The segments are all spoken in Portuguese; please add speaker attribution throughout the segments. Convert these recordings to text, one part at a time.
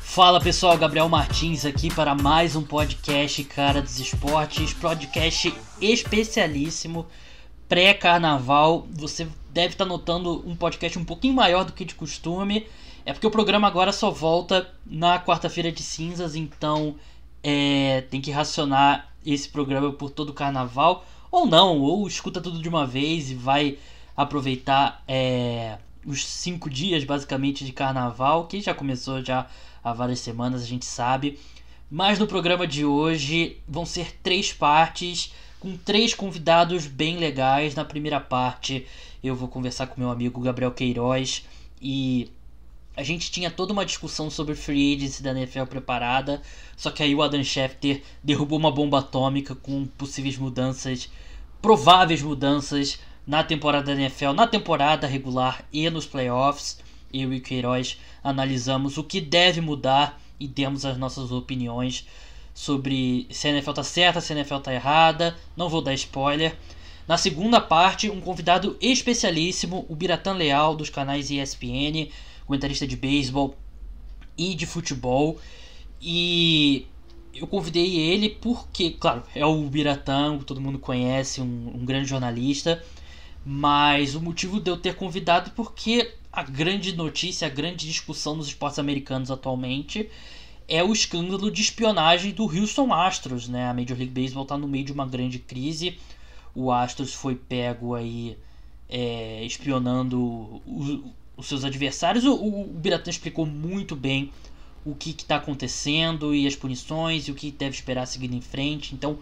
Speaker 1: Fala pessoal, Gabriel Martins aqui para mais um podcast Cara dos Esportes, podcast especialíssimo pré-carnaval. Você deve estar notando um podcast um pouquinho maior do que de costume. É porque o programa agora só volta na quarta-feira de cinzas, então é, tem que racionar esse programa por todo o carnaval. Ou não, ou escuta tudo de uma vez e vai aproveitar é, os cinco dias basicamente de carnaval, que já começou já há várias semanas, a gente sabe. Mas no programa de hoje vão ser três partes com três convidados bem legais. Na primeira parte eu vou conversar com meu amigo Gabriel Queiroz e a gente tinha toda uma discussão sobre free agency da NFL preparada, só que aí o Adam Schefter derrubou uma bomba atômica com possíveis mudanças, prováveis mudanças na temporada da NFL, na temporada regular e nos playoffs. Eu e o Queiroz analisamos o que deve mudar e demos as nossas opiniões sobre se a NFL tá certa, se a NFL tá errada. Não vou dar spoiler. Na segunda parte, um convidado especialíssimo, o Biratan Leal, dos canais ESPN, comentarista de beisebol e de futebol. E eu convidei ele porque, claro, é o Biratan, todo mundo conhece, um, um grande jornalista. Mas o motivo de eu ter convidado porque a grande notícia, a grande discussão nos esportes americanos atualmente é o escândalo de espionagem do Houston Astros, né? A Major League Baseball está no meio de uma grande crise. O Astros foi pego aí é, espionando os seus adversários. O, o, o Biratã explicou muito bem o que está acontecendo e as punições e o que deve esperar seguindo em frente. Então,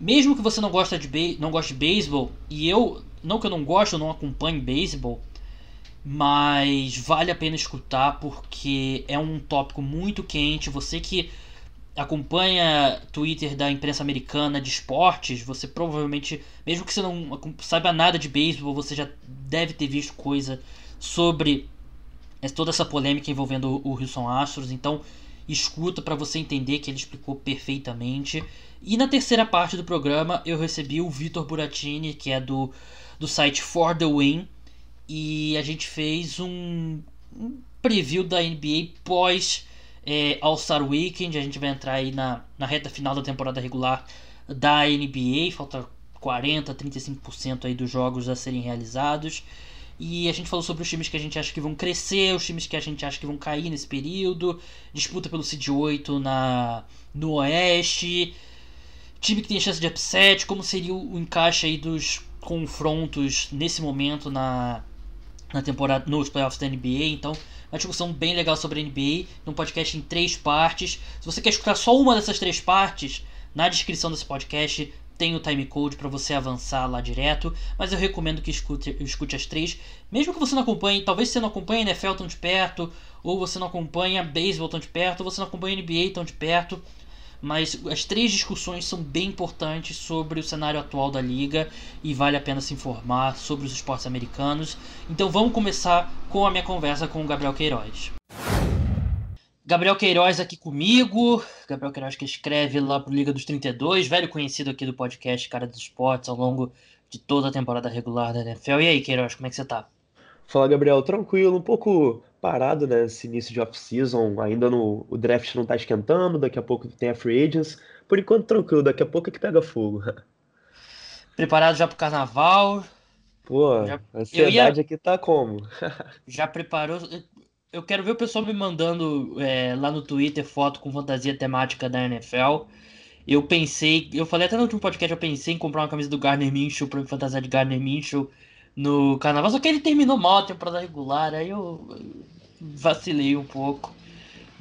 Speaker 1: mesmo que você não gosta de não goste de beisebol e eu não que eu não gosto, eu não acompanho beisebol, mas vale a pena escutar porque é um tópico muito quente. Você que acompanha Twitter da imprensa americana de esportes, você provavelmente, mesmo que você não saiba nada de beisebol, você já deve ter visto coisa sobre toda essa polêmica envolvendo o Houston Astros. Então, escuta para você entender que ele explicou perfeitamente. E na terceira parte do programa, eu recebi o Vitor Buratini, que é do, do site For the Win, e a gente fez um, um preview da NBA pós é, All-Star Weekend. A gente vai entrar aí na, na reta final da temporada regular da NBA, falta 40, 35% aí dos jogos a serem realizados. E a gente falou sobre os times que a gente acha que vão crescer, os times que a gente acha que vão cair nesse período, disputa pelo Cid 8 na, no Oeste, time que tem chance de upset, como seria o encaixe aí dos confrontos nesse momento na, na temporada nos playoffs da NBA. Então, uma discussão bem legal sobre a NBA, num podcast em três partes. Se você quer escutar só uma dessas três partes, na descrição desse podcast tem o timecode para você avançar lá direto, mas eu recomendo que escute, escute as três, mesmo que você não acompanhe, talvez você não acompanhe NFL tão de perto, ou você não acompanha beisebol tão de perto, ou você não acompanha NBA tão de perto, mas as três discussões são bem importantes sobre o cenário atual da liga e vale a pena se informar sobre os esportes americanos. Então vamos começar com a minha conversa com o Gabriel Queiroz. Gabriel Queiroz aqui comigo. Gabriel Queiroz que escreve lá pro Liga dos 32, velho conhecido aqui do podcast Cara dos Esportes ao longo de toda a temporada regular da NFL. E aí, Queiroz, como é que você tá?
Speaker 2: Fala, Gabriel, tranquilo, um pouco parado né, nesse início de off-season, ainda no, o draft não tá esquentando, daqui a pouco tem a free agents, por enquanto tranquilo, daqui a pouco é que pega fogo.
Speaker 1: Preparado já pro carnaval?
Speaker 2: Pô, já, a ansiedade ia... aqui tá como?
Speaker 1: já preparou? eu quero ver o pessoal me mandando é, lá no Twitter foto com fantasia temática da NFL. Eu pensei, eu falei até no último podcast, eu pensei em comprar uma camisa do Gardner Minshew pra me fantasiar de Gardner Minshew no carnaval, só que ele terminou mal a temporada regular, aí eu vacilei um pouco.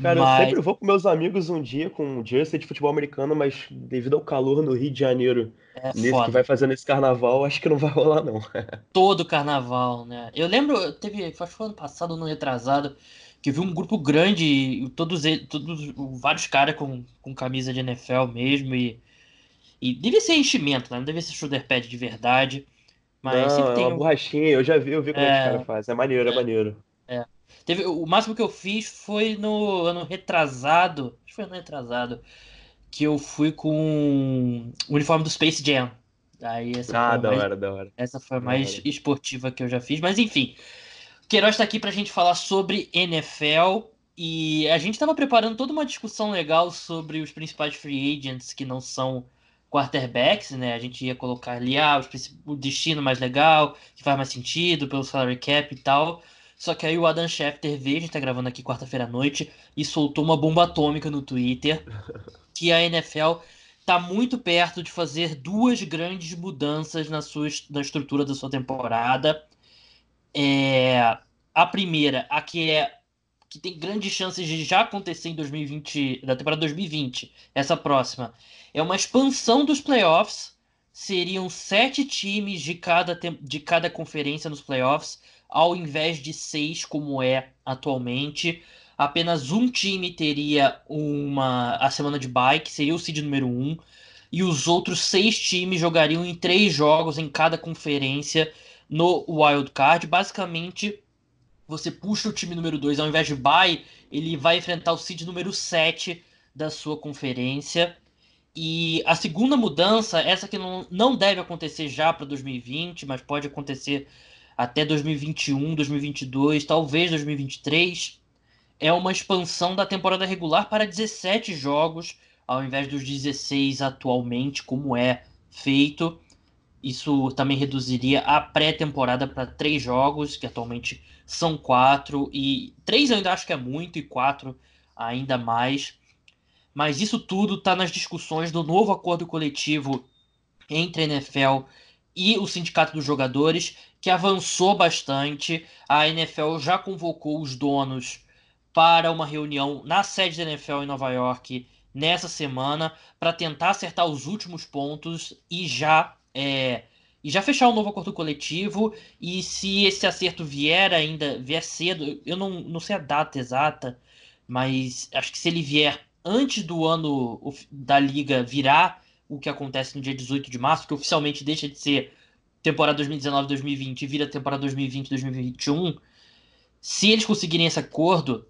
Speaker 2: Cara, mas... eu sempre vou com meus amigos um dia com jersey de futebol americano, mas devido ao calor no Rio de Janeiro, é nesse foda. que vai fazer nesse carnaval, acho que não vai rolar, não.
Speaker 1: Todo carnaval, né? Eu lembro, teve, acho que foi ano passado, ano retrasado, que eu vi um grupo grande, todos, todos vários caras com, com camisa de NFL mesmo, e, e devia ser enchimento, né? Não devia ser shoulder pad de verdade. Mas
Speaker 2: não, é uma um... borrachinha, eu já vi, eu vi como é, é que os caras fazem. É maneiro, é, é maneiro.
Speaker 1: É. Teve, o máximo que eu fiz foi no ano retrasado. Acho que foi ano retrasado. Que eu fui com o uniforme do Space Jam. Aí essa
Speaker 2: ah, da
Speaker 1: mais,
Speaker 2: hora, da hora.
Speaker 1: Essa foi a mais esportiva que eu já fiz. Mas enfim. Queiroz está aqui para a gente falar sobre NFL e a gente estava preparando toda uma discussão legal sobre os principais free agents que não são quarterbacks, né? A gente ia colocar ali ah, o destino mais legal, que faz mais sentido pelo salary cap e tal. Só que aí o Adam Schefter veio, a gente tá gravando aqui quarta-feira à noite, e soltou uma bomba atômica no Twitter que a NFL tá muito perto de fazer duas grandes mudanças na, sua, na estrutura da sua temporada. É, a primeira, a que é que tem grandes chances de já acontecer em 2020, da temporada 2020, essa próxima, é uma expansão dos playoffs. Seriam sete times de cada, de cada conferência nos playoffs, ao invés de seis, como é atualmente. Apenas um time teria uma a semana de bye, que seria o seed número um, e os outros seis times jogariam em três jogos em cada conferência no wild card. Basicamente, você puxa o time número 2, ao invés de bye, ele vai enfrentar o seed número 7 da sua conferência. E a segunda mudança, essa que não, não deve acontecer já para 2020, mas pode acontecer até 2021, 2022, talvez 2023, é uma expansão da temporada regular para 17 jogos, ao invés dos 16 atualmente, como é feito. Isso também reduziria a pré-temporada para três jogos, que atualmente são quatro, e três eu ainda acho que é muito, e quatro ainda mais. Mas isso tudo está nas discussões do novo acordo coletivo entre a NFL e o Sindicato dos Jogadores, que avançou bastante. A NFL já convocou os donos para uma reunião na sede da NFL em Nova York nessa semana para tentar acertar os últimos pontos e já é, e já fechar o um novo acordo coletivo. E se esse acerto vier ainda vier cedo, eu não, não sei a data exata, mas acho que se ele vier antes do ano da liga virar o que acontece no dia 18 de março, que oficialmente deixa de ser temporada 2019-2020 e vira temporada 2020-2021, se eles conseguirem esse acordo,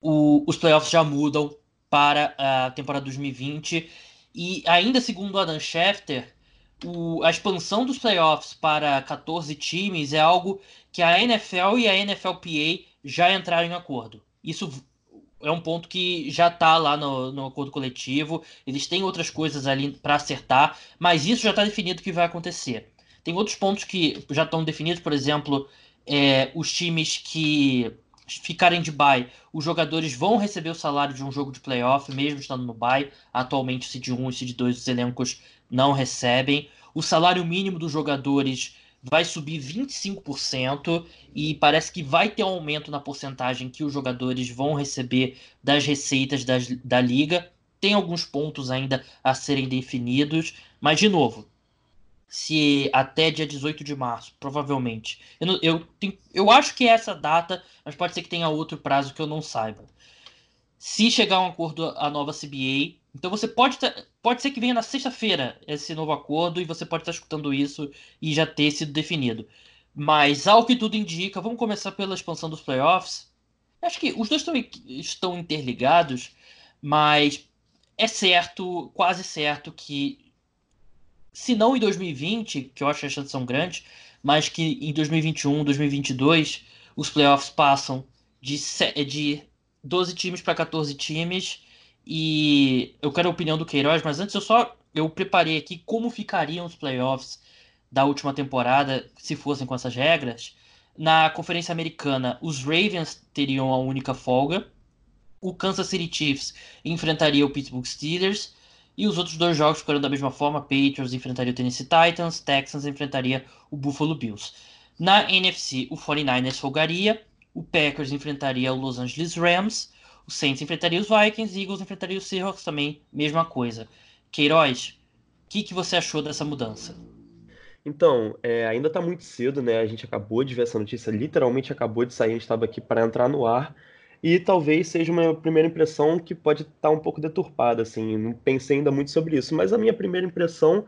Speaker 1: o, os playoffs já mudam para a temporada 2020. E ainda segundo Adam Schefter, o, a expansão dos playoffs para 14 times é algo que a NFL e a NFLPA já entraram em acordo. Isso é um ponto que já está lá no, no, acordo coletivo. Eles têm outras coisas ali para acertar, mas isso já está definido que vai acontecer. Tem outros pontos que já estão definidos, por exemplo, é, os times que ficarem de bye, os jogadores vão receber o salário de um jogo de playoff, mesmo estando no bye. Atualmente, o Seed 1 e o Seed 2 os elencos não recebem. O salário mínimo dos jogadores vai subir 25% e parece que vai ter um aumento na porcentagem que os jogadores vão receber das receitas das, da liga. Tem alguns pontos ainda a serem definidos, mas de novo, se até dia 18 de março, provavelmente. Eu, eu, tenho, eu acho que é essa data, mas pode ser que tenha outro prazo que eu não saiba. Se chegar a um acordo a nova CBA, então você pode ter, pode ser que venha na sexta-feira esse novo acordo e você pode estar escutando isso e já ter sido definido. Mas ao que tudo indica, vamos começar pela expansão dos playoffs. Acho que os dois estão, estão interligados, mas é certo, quase certo que se não em 2020, que eu acho que as chances são grandes, mas que em 2021, 2022, os playoffs passam de, de 12 times para 14 times. E eu quero a opinião do Queiroz, mas antes eu só eu preparei aqui como ficariam os playoffs da última temporada se fossem com essas regras. Na Conferência Americana, os Ravens teriam a única folga. O Kansas City Chiefs enfrentaria o Pittsburgh Steelers e os outros dois jogos ficariam da mesma forma: Patriots enfrentaria o Tennessee Titans, Texans enfrentaria o Buffalo Bills. Na NFC, o 49ers folgaria, o Packers enfrentaria o Los Angeles Rams, o Saints enfrentaria os Vikings, Eagles enfrentaria os Seahawks também, mesma coisa. Queiroz, o que, que você achou dessa mudança?
Speaker 2: Então, é, ainda está muito cedo, né? A gente acabou de ver essa notícia, literalmente acabou de sair, a gente estava aqui para entrar no ar. E talvez seja uma primeira impressão que pode estar tá um pouco deturpada, assim. Não pensei ainda muito sobre isso, mas a minha primeira impressão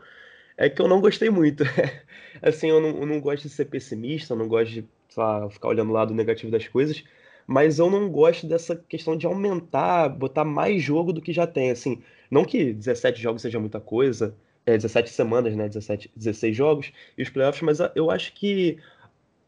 Speaker 2: é que eu não gostei muito. assim, eu não, eu não gosto de ser pessimista, eu não gosto de lá, ficar olhando o lado negativo das coisas, mas eu não gosto dessa questão de aumentar, botar mais jogo do que já tem, assim. Não que 17 jogos seja muita coisa, é 17 semanas, né, 17, 16 jogos e os playoffs, mas eu acho que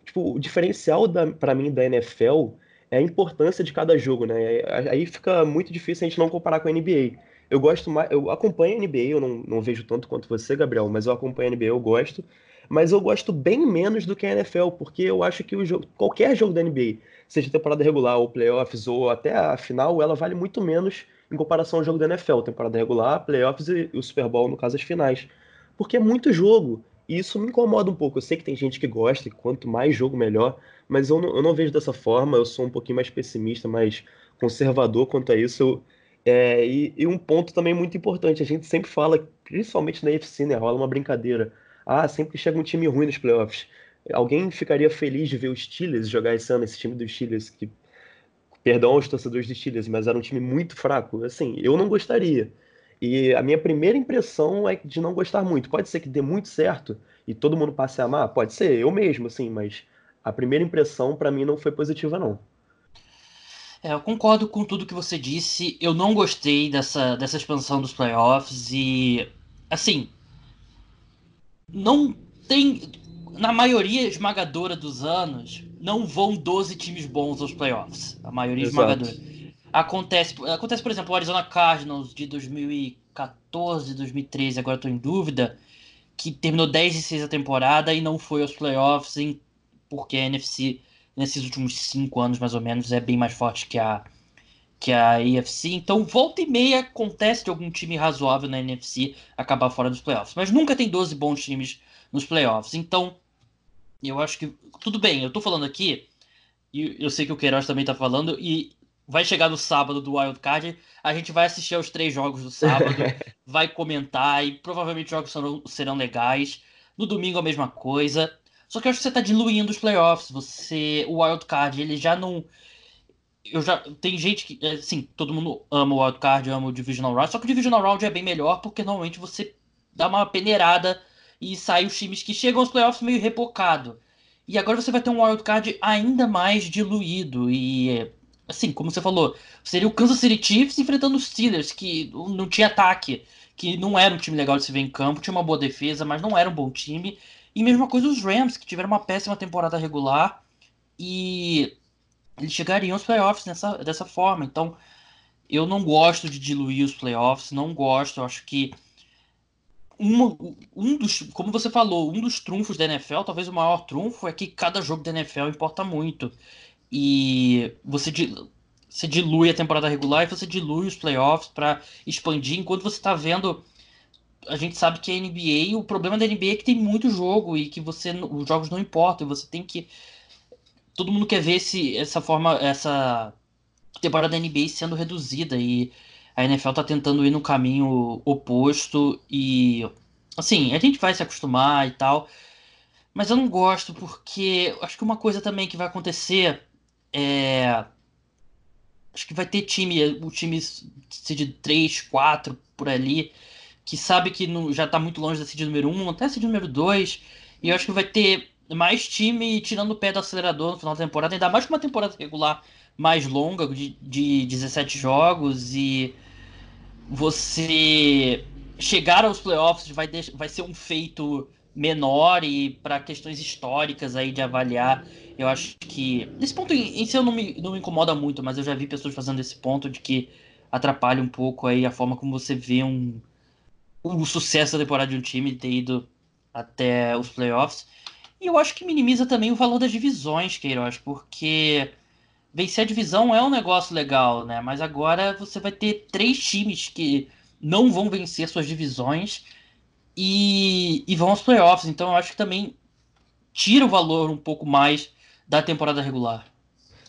Speaker 2: tipo, o diferencial para mim da NFL é a importância de cada jogo, né? Aí fica muito difícil a gente não comparar com a NBA. Eu gosto mais, eu acompanho a NBA, eu não, não vejo tanto quanto você, Gabriel, mas eu acompanho a NBA, eu gosto. Mas eu gosto bem menos do que a NFL, porque eu acho que o jogo, qualquer jogo da NBA, seja temporada regular ou playoffs ou até a final, ela vale muito menos em comparação ao jogo da NFL, temporada regular, playoffs e o Super Bowl, no caso, as finais. Porque é muito jogo. E isso me incomoda um pouco. Eu sei que tem gente que gosta, e quanto mais jogo, melhor. Mas eu não, eu não vejo dessa forma. Eu sou um pouquinho mais pessimista, mais conservador quanto a isso. É, e, e, um ponto também muito importante: a gente sempre fala, principalmente na UFC, né? Rola uma brincadeira. Ah, sempre que chega um time ruim nos playoffs. Alguém ficaria feliz de ver os Steelers jogar esse ano, esse time dos Steelers, que, perdão aos torcedores dos Steelers, mas era um time muito fraco. Assim, eu não gostaria. E a minha primeira impressão é de não gostar muito. Pode ser que dê muito certo e todo mundo passe a amar? Pode ser, eu mesmo, assim, mas a primeira impressão para mim não foi positiva, não.
Speaker 1: É, eu concordo com tudo que você disse. Eu não gostei dessa, dessa expansão dos playoffs e, assim, não tem. Na maioria esmagadora dos anos, não vão 12 times bons aos playoffs. A maioria Exato. esmagadora. Acontece, acontece, por exemplo, o Arizona Cardinals de 2014, 2013, agora estou em dúvida, que terminou 10 e 6 a temporada e não foi aos playoffs, em, porque a NFC, nesses últimos 5 anos mais ou menos, é bem mais forte que a, que a AFC. Então, volta e meia acontece de algum time razoável na NFC acabar fora dos playoffs. Mas nunca tem 12 bons times nos playoffs. Então, eu acho que. Tudo bem, eu tô falando aqui, e eu sei que o Queiroz também tá falando, e vai chegar no sábado do Wild Card, a gente vai assistir aos três jogos do sábado, vai comentar e provavelmente os jogos serão, serão legais. No domingo a mesma coisa. Só que eu acho que você tá diluindo os playoffs. Você, o Wild Card, ele já não eu já tem gente que assim, todo mundo ama o Wild Card, ama o Divisional Round, só que o Divisional Round é bem melhor porque normalmente você dá uma peneirada e sai os times que chegam aos playoffs meio repocado. E agora você vai ter um Wild Card ainda mais diluído e assim, como você falou, seria o Kansas City Chiefs enfrentando os Steelers, que não tinha ataque, que não era um time legal de se ver em campo, tinha uma boa defesa, mas não era um bom time. E mesma coisa os Rams, que tiveram uma péssima temporada regular e eles chegariam aos playoffs nessa, dessa forma. Então, eu não gosto de diluir os playoffs, não gosto, eu acho que uma, um dos, como você falou, um dos trunfos da NFL, talvez o maior trunfo, é que cada jogo da NFL importa muito e você, você dilui a temporada regular e você dilui os playoffs para expandir, enquanto você está vendo. A gente sabe que a NBA, o problema da NBA é que tem muito jogo e que você os jogos não importam, e você tem que. Todo mundo quer ver esse, essa forma, essa temporada da NBA sendo reduzida e a NFL está tentando ir no caminho oposto e assim, a gente vai se acostumar e tal. Mas eu não gosto porque acho que uma coisa também que vai acontecer é, acho que vai ter time, o time de 3, 4 por ali, que sabe que já está muito longe da seed número 1, até a seed número 2, e eu acho que vai ter mais time tirando o pé do acelerador no final da temporada, ainda mais com uma temporada regular mais longa, de, de 17 jogos, e você chegar aos playoffs vai, vai ser um feito menor e para questões históricas aí de avaliar, eu acho que nesse ponto em, si eu não me, não me incomoda muito, mas eu já vi pessoas fazendo esse ponto de que atrapalha um pouco aí a forma como você vê um o sucesso da temporada de um time ter ido até os playoffs. E eu acho que minimiza também o valor das divisões, Queiroz, porque vencer a divisão é um negócio legal, né? Mas agora você vai ter três times que não vão vencer suas divisões e, e vão aos playoffs. Então eu acho que também tira o valor um pouco mais da temporada regular.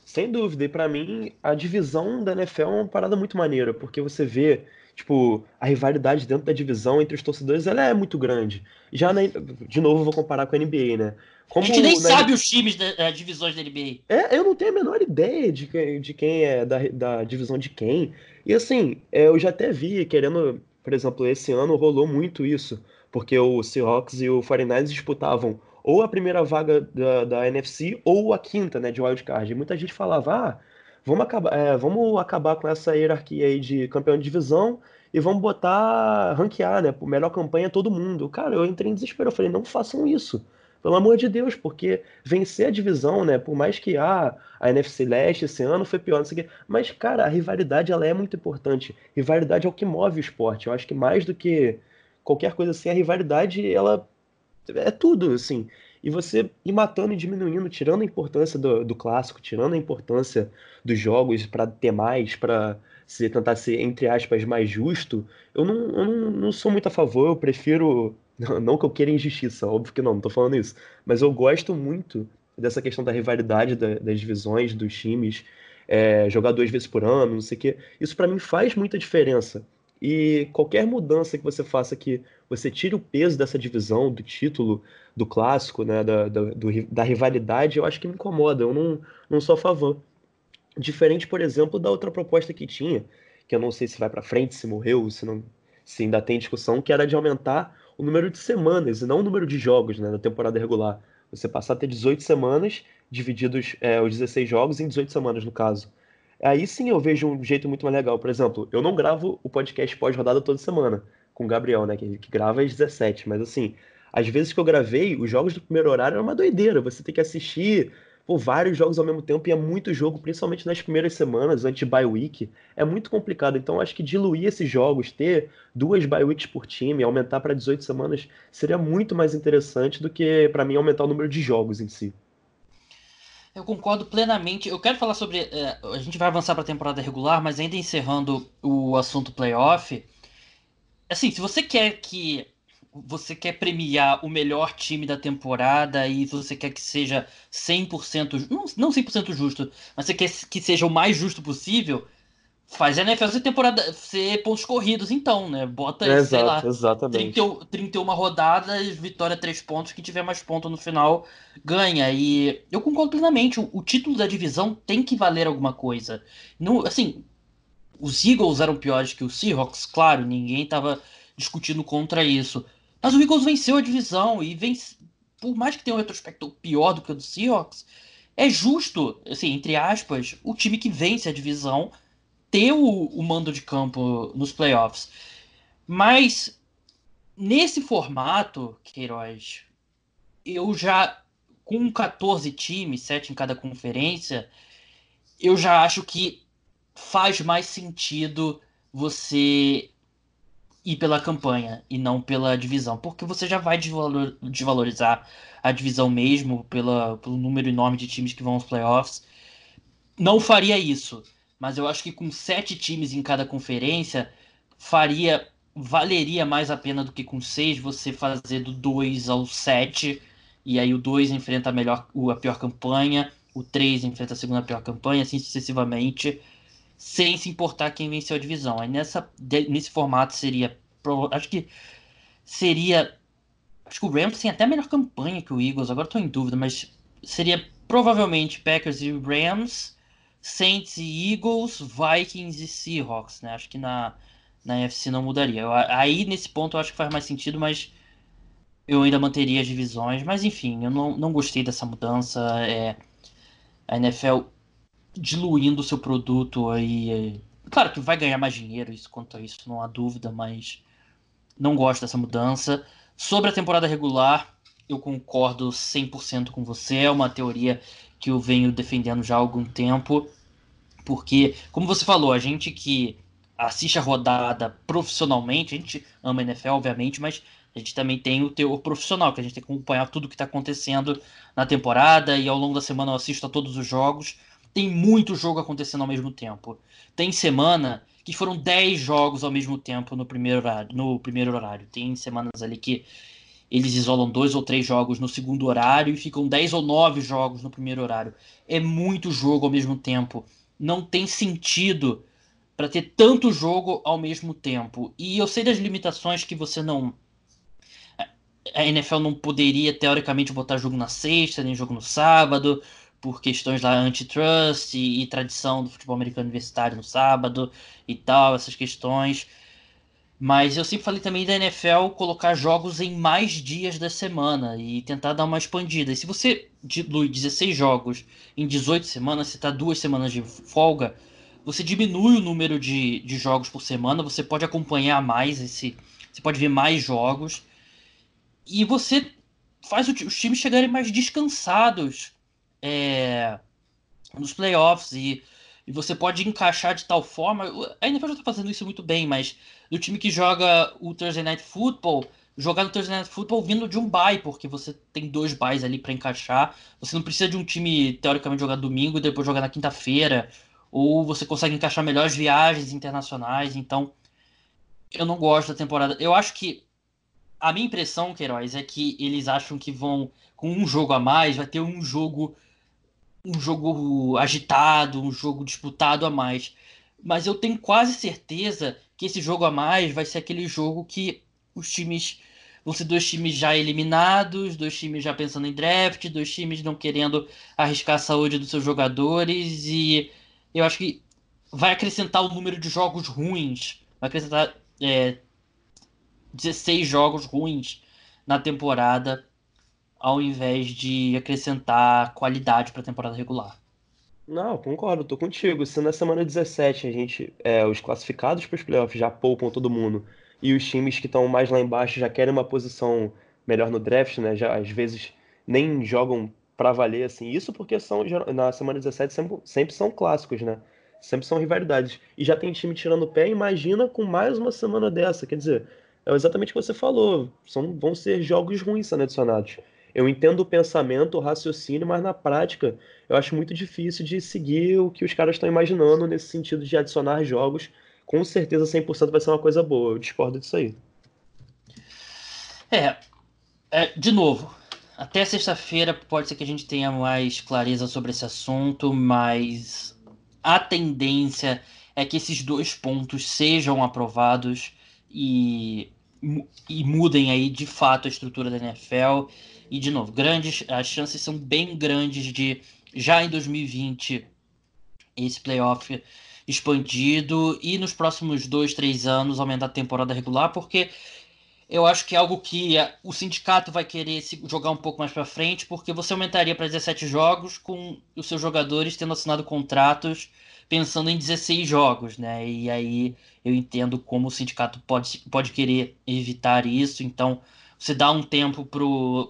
Speaker 2: Sem dúvida, e para mim a divisão da NFL é uma parada muito maneira, porque você vê, tipo, a rivalidade dentro da divisão entre os torcedores, ela é muito grande. Já na, de novo vou comparar com a NBA, né?
Speaker 1: Como a gente nem na... sabe os times das da divisões da NBA.
Speaker 2: É, eu não tenho a menor ideia de, de quem é da, da divisão de quem. E assim, é, eu já até vi, querendo, por exemplo, esse ano rolou muito isso porque o Seahawks e o 49ers disputavam ou a primeira vaga da, da NFC ou a quinta, né, de wildcard. E muita gente falava, ah, vamos acabar, é, vamos acabar com essa hierarquia aí de campeão de divisão e vamos botar, ranquear, né, melhor campanha todo mundo. Cara, eu entrei em desespero, eu falei, não façam isso. Pelo amor de Deus, porque vencer a divisão, né? Por mais que ah, a NFC Leste esse ano foi pior, não sei o quê. Mas, cara, a rivalidade ela é muito importante. Rivalidade é o que move o esporte. Eu acho que mais do que qualquer coisa assim, a rivalidade, ela é tudo, assim. E você ir matando e diminuindo, tirando a importância do, do clássico, tirando a importância dos jogos para ter mais, para se tentar ser, entre aspas, mais justo, eu não, eu não, não sou muito a favor, eu prefiro. Não que eu queira injustiça, óbvio que não, não tô falando isso. Mas eu gosto muito dessa questão da rivalidade da, das divisões, dos times, é, jogar duas vezes por ano, não sei o quê. Isso para mim faz muita diferença. E qualquer mudança que você faça que você tire o peso dessa divisão, do título, do clássico, né, da, da, do, da rivalidade, eu acho que me incomoda. Eu não, não sou a favor. Diferente, por exemplo, da outra proposta que tinha, que eu não sei se vai para frente, se morreu, se não, se ainda tem discussão, que era de aumentar o número de semanas e não o número de jogos né, na temporada regular. Você passar a ter 18 semanas, divididos é, os 16 jogos em 18 semanas, no caso. Aí sim eu vejo um jeito muito mais legal. Por exemplo, eu não gravo o podcast pós-rodada toda semana com o Gabriel, né? Que, que grava às 17. Mas assim, às vezes que eu gravei, os jogos do primeiro horário era uma doideira. Você tem que assistir pô, vários jogos ao mesmo tempo e é muito jogo, principalmente nas primeiras semanas, antes bye week. É muito complicado. Então acho que diluir esses jogos, ter duas bye weeks por time, aumentar para 18 semanas, seria muito mais interessante do que, para mim, aumentar o número de jogos em si.
Speaker 1: Eu concordo plenamente. Eu quero falar sobre. É, a gente vai avançar para a temporada regular, mas ainda encerrando o assunto playoff. Assim, se você quer que. Você quer premiar o melhor time da temporada e você quer que seja 100%. Não, não 100% justo, mas você quer que seja o mais justo possível Faz a NFL ser temporada, ser pontos corridos, então, né? Bota,
Speaker 2: é, sei lá, exatamente.
Speaker 1: 30, 31 rodadas, vitória 3 pontos, quem tiver mais pontos no final ganha. E eu concordo plenamente, o, o, título da divisão tem que valer alguma coisa. Não, assim, os Eagles eram piores que os Seahawks, claro, ninguém tava discutindo contra isso. Mas o Eagles venceu a divisão e vence, por mais que tenha um retrospecto pior do que o do Seahawks, é justo, assim, entre aspas, o time que vence a divisão ter o, o mando de campo nos playoffs. Mas nesse formato, Queiroz, eu já, com 14 times, 7 em cada conferência, eu já acho que faz mais sentido você ir pela campanha e não pela divisão, porque você já vai desvalor, desvalorizar a divisão mesmo pela, pelo número enorme de times que vão aos playoffs. Não faria isso mas eu acho que com sete times em cada conferência faria valeria mais a pena do que com seis você fazer do 2 ao 7 e aí o 2 enfrenta a melhor a pior campanha, o 3 enfrenta a segunda pior campanha, assim sucessivamente, sem se importar quem venceu a divisão. Aí nessa nesse formato seria acho que seria acho que o Rams tem até melhor campanha que o Eagles, agora estou em dúvida, mas seria provavelmente Packers e Rams Saints e Eagles, Vikings e Seahawks, né? Acho que na, na NFC não mudaria. Eu, aí, nesse ponto, eu acho que faz mais sentido, mas eu ainda manteria as divisões. Mas, enfim, eu não, não gostei dessa mudança. É, a NFL diluindo o seu produto aí. É, claro que vai ganhar mais dinheiro, isso quanto a isso, não há dúvida, mas não gosto dessa mudança. Sobre a temporada regular, eu concordo 100% com você. É uma teoria que eu venho defendendo já há algum tempo, porque, como você falou, a gente que assiste a rodada profissionalmente, a gente ama a NFL, obviamente, mas a gente também tem o teor profissional, que a gente tem que acompanhar tudo que está acontecendo na temporada e ao longo da semana eu assisto a todos os jogos. Tem muito jogo acontecendo ao mesmo tempo. Tem semana que foram 10 jogos ao mesmo tempo no primeiro horário. No primeiro horário. Tem semanas ali que eles isolam dois ou três jogos no segundo horário e ficam dez ou nove jogos no primeiro horário. É muito jogo ao mesmo tempo. Não tem sentido para ter tanto jogo ao mesmo tempo. E eu sei das limitações que você não. A NFL não poderia, teoricamente, botar jogo na sexta, nem jogo no sábado, por questões lá antitrust e, e tradição do futebol americano universitário no sábado e tal, essas questões. Mas eu sempre falei também da NFL colocar jogos em mais dias da semana e tentar dar uma expandida. E se você dilui 16 jogos em 18 semanas, você está duas semanas de folga, você diminui o número de, de jogos por semana, você pode acompanhar mais esse. Você pode ver mais jogos. E você faz os times chegarem mais descansados é, nos playoffs e, e, você pode encaixar de tal forma. A NFL já está fazendo isso muito bem, mas do time que joga o Thursday Night Football, jogar no Thursday Night Football vindo de um bye, porque você tem dois byes ali para encaixar. Você não precisa de um time teoricamente jogar domingo e depois jogar na quinta-feira, ou você consegue encaixar melhores viagens internacionais. Então, eu não gosto da temporada. Eu acho que a minha impressão, Queiroz, é que eles acham que vão com um jogo a mais, vai ter um jogo um jogo agitado, um jogo disputado a mais. Mas eu tenho quase certeza que esse jogo a mais vai ser aquele jogo que os times vão ser dois times já eliminados, dois times já pensando em draft, dois times não querendo arriscar a saúde dos seus jogadores e eu acho que vai acrescentar o número de jogos ruins, vai acrescentar é, 16 jogos ruins na temporada, ao invés de acrescentar qualidade para a temporada regular.
Speaker 2: Não, concordo, tô contigo. Se na semana 17 a gente, é, os classificados para os playoffs já poupam todo mundo e os times que estão mais lá embaixo já querem uma posição melhor no draft, né? Já às vezes nem jogam para valer assim. Isso porque são na semana 17 sempre, sempre são clássicos, né? Sempre são rivalidades. E já tem time tirando o pé, imagina com mais uma semana dessa. Quer dizer, é exatamente o que você falou. São, vão ser jogos ruins sendo adicionados. Eu entendo o pensamento, o raciocínio, mas na prática eu acho muito difícil de seguir o que os caras estão imaginando nesse sentido de adicionar jogos. Com certeza 100% vai ser uma coisa boa. Eu discordo disso aí.
Speaker 1: É, é de novo, até sexta-feira pode ser que a gente tenha mais clareza sobre esse assunto, mas a tendência é que esses dois pontos sejam aprovados e, e mudem aí de fato a estrutura da NFL. E de novo, grandes, as chances são bem grandes de já em 2020 esse playoff expandido e nos próximos dois, três anos aumentar a temporada regular, porque eu acho que é algo que o sindicato vai querer jogar um pouco mais para frente, porque você aumentaria para 17 jogos com os seus jogadores tendo assinado contratos pensando em 16 jogos, né? E aí eu entendo como o sindicato pode, pode querer evitar isso, então você dá um tempo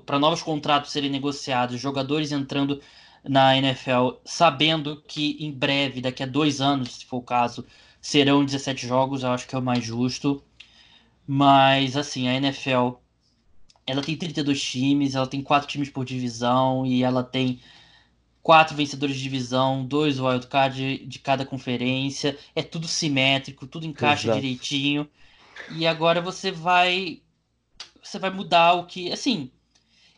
Speaker 1: para novos contratos serem negociados, jogadores entrando na NFL sabendo que em breve, daqui a dois anos, se for o caso, serão 17 jogos, eu acho que é o mais justo. Mas, assim, a NFL ela tem 32 times, ela tem quatro times por divisão e ela tem quatro vencedores de divisão, dois wildcard de, de cada conferência. É tudo simétrico, tudo encaixa Exato. direitinho. E agora você vai você vai mudar o que, assim,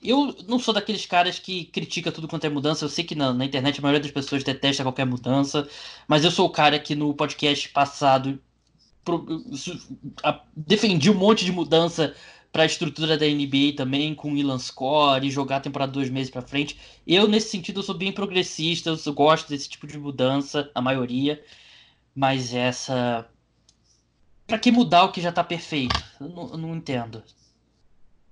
Speaker 1: eu não sou daqueles caras que critica tudo quanto é mudança. Eu sei que na, na, internet a maioria das pessoas detesta qualquer mudança, mas eu sou o cara que no podcast passado pro, a, defendi um monte de mudança para a estrutura da NBA também, com o Ilan Score jogar a temporada dois meses para frente. Eu, nesse sentido, eu sou bem progressista, eu gosto desse tipo de mudança, a maioria, mas essa. Para que mudar o que já tá perfeito? Eu não, eu não entendo.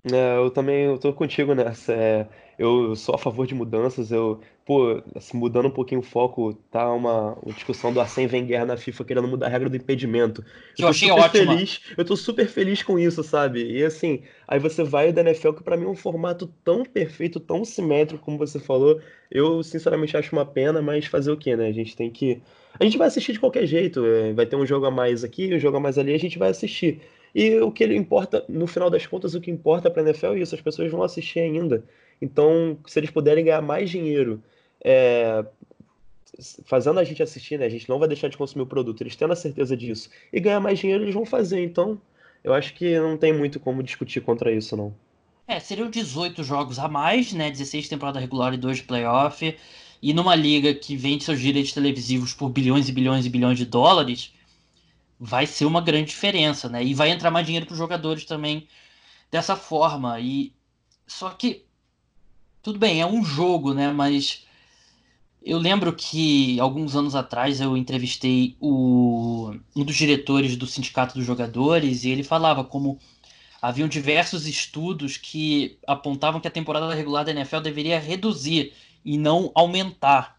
Speaker 2: É, eu também eu tô contigo nessa. É, eu sou a favor de mudanças. Eu, pô, assim, mudando um pouquinho o foco, tá uma, uma discussão do Arsene Wenger na FIFA querendo mudar a regra do impedimento.
Speaker 1: Que eu, eu achei ótimo.
Speaker 2: Feliz, eu tô super feliz com isso, sabe? E assim, aí você vai da NFL, que para mim é um formato tão perfeito, tão simétrico, como você falou. Eu, sinceramente, acho uma pena, mas fazer o quê, né? A gente tem que. A gente vai assistir de qualquer jeito. É, vai ter um jogo a mais aqui, um jogo a mais ali, a gente vai assistir. E o que ele importa, no final das contas, o que importa para a NFL é isso, as pessoas vão assistir ainda. Então, se eles puderem ganhar mais dinheiro é, fazendo a gente assistir, né, a gente não vai deixar de consumir o produto, eles tendo a certeza disso, e ganhar mais dinheiro eles vão fazer. Então, eu acho que não tem muito como discutir contra isso, não.
Speaker 1: É, seriam 18 jogos a mais, né? 16 temporada regular e 2 de playoff. E numa liga que vende seus direitos televisivos por bilhões e bilhões e bilhões de dólares, vai ser uma grande diferença, né? E vai entrar mais dinheiro para os jogadores também dessa forma. E só que tudo bem, é um jogo, né? Mas eu lembro que alguns anos atrás eu entrevistei o, um dos diretores do sindicato dos jogadores e ele falava como haviam diversos estudos que apontavam que a temporada regular da NFL deveria reduzir e não aumentar,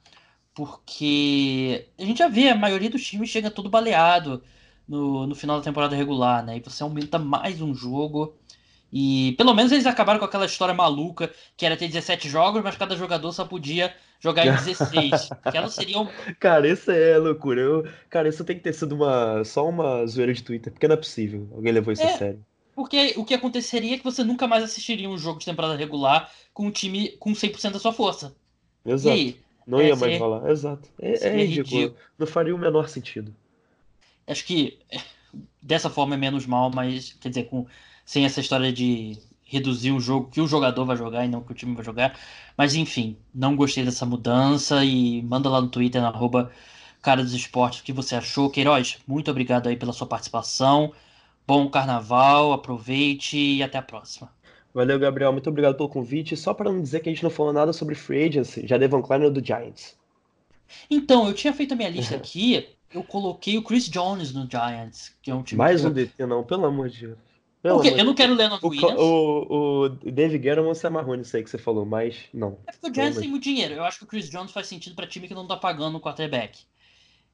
Speaker 1: porque a gente já vê a maioria dos times chega todo baleado no, no final da temporada regular, né? E você aumenta mais um jogo E pelo menos eles acabaram com aquela história maluca que era ter 17 jogos, mas cada jogador só podia jogar em 16. Aquela seria um...
Speaker 2: Cara, isso é loucura. Eu, cara, isso tem que ter sido uma, só uma zoeira de Twitter, porque não é possível. Alguém levou isso é, a sério.
Speaker 1: Porque o que aconteceria é que você nunca mais assistiria um jogo de temporada regular com um time com 100% da sua força.
Speaker 2: Exato. Aí, não ia mais falar. Exato. É, é ridículo. ridículo. Não faria o menor sentido.
Speaker 1: Acho que dessa forma é menos mal, mas quer dizer, com sem essa história de reduzir o jogo que o jogador vai jogar e não que o time vai jogar. Mas enfim, não gostei dessa mudança e manda lá no Twitter, na arroba Cara dos Esportes, o que você achou. Queiroz, muito obrigado aí pela sua participação. Bom carnaval, aproveite e até a próxima.
Speaker 2: Valeu, Gabriel. Muito obrigado pelo convite. Só para não dizer que a gente não falou nada sobre free agency, já Devon Kleiner do Giants.
Speaker 1: Então, eu tinha feito a minha lista aqui, eu coloquei o Chris Jones no Giants, que é um time.
Speaker 2: Mais um DT, não, pelo amor de Deus.
Speaker 1: Pelo Porque eu não quero Leonard
Speaker 2: o, Williams. O, o Dave Guerrero se amarrou nisso aí que você falou, mas não.
Speaker 1: É porque o Giants tem muito dinheiro. Eu acho que o Chris Jones faz sentido para time que não tá pagando o quarterback.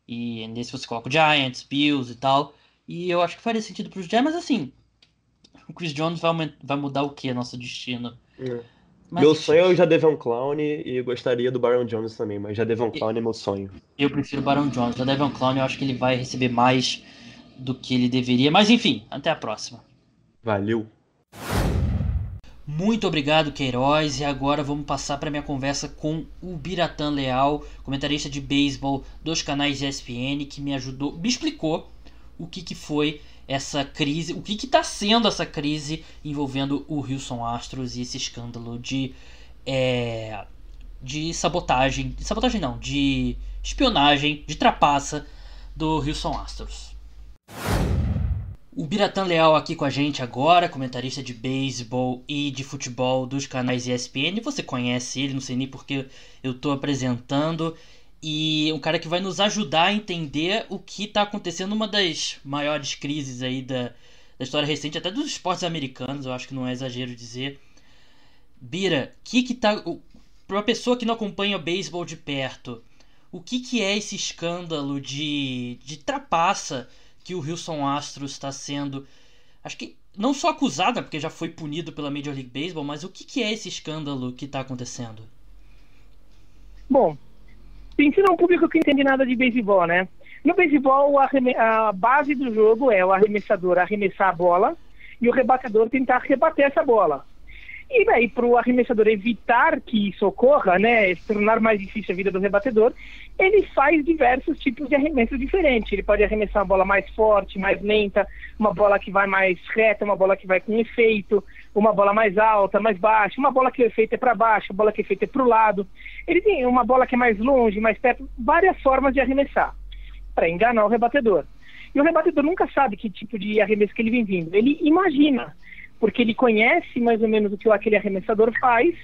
Speaker 1: E nesse você coloca o Giants, Bills e tal. E eu acho que faria sentido pros Giants, mas assim, o Chris Jones vai, vai mudar o que? Nosso destino.
Speaker 2: É. Mas, meu sonho é o Jadevon Clown e gostaria do Baron Jones também, mas Jadevon Clown é meu sonho.
Speaker 1: Eu prefiro o Baron Jones. Jadevon Clown eu acho que ele vai receber mais do que ele deveria. Mas enfim, até a próxima.
Speaker 2: Valeu.
Speaker 1: Muito obrigado, Queiroz. E agora vamos passar para minha conversa com o Biratan Leal, comentarista de beisebol dos canais ESPN, que me ajudou, me explicou o que, que foi essa crise, o que está sendo essa crise envolvendo o Houston Astros e esse escândalo de é, de sabotagem, de sabotagem não, de espionagem, de trapaça do Houston Astros. O Biratan Leal aqui com a gente agora, comentarista de beisebol e de futebol dos canais ESPN. Você conhece ele, não sei nem porque eu estou apresentando. E um cara que vai nos ajudar a entender o que está acontecendo numa das maiores crises aí da, da história recente, até dos esportes americanos, eu acho que não é exagero dizer. Bira, que que tá. Para uma pessoa que não acompanha o beisebol de perto, o que, que é esse escândalo de, de trapaça? que o Houston Astros está sendo, acho que não só acusada, porque já foi punido pela Major League Baseball, mas o que, que é esse escândalo que está acontecendo?
Speaker 3: Bom, pensando um público que não entende nada de beisebol, né? No beisebol, a, base do jogo é o arremessador arremessar a bola e o rebatedor tentar rebater essa bola. E daí, para o arremessador evitar que isso ocorra, né, tornar mais difícil a vida do rebatedor, ele faz diversos tipos de arremessos diferentes. Ele pode arremessar uma bola mais forte, mais lenta, uma bola que vai mais reta, uma bola que vai com efeito, uma bola mais alta, mais baixa, uma bola que é para baixo, uma bola que é para o lado. Ele tem uma bola que é mais longe, mais perto, várias formas de arremessar para enganar o rebatedor. E o rebatedor nunca sabe que tipo de arremesso que ele vem vindo. Ele imagina porque ele conhece mais ou menos o que aquele arremessador faz,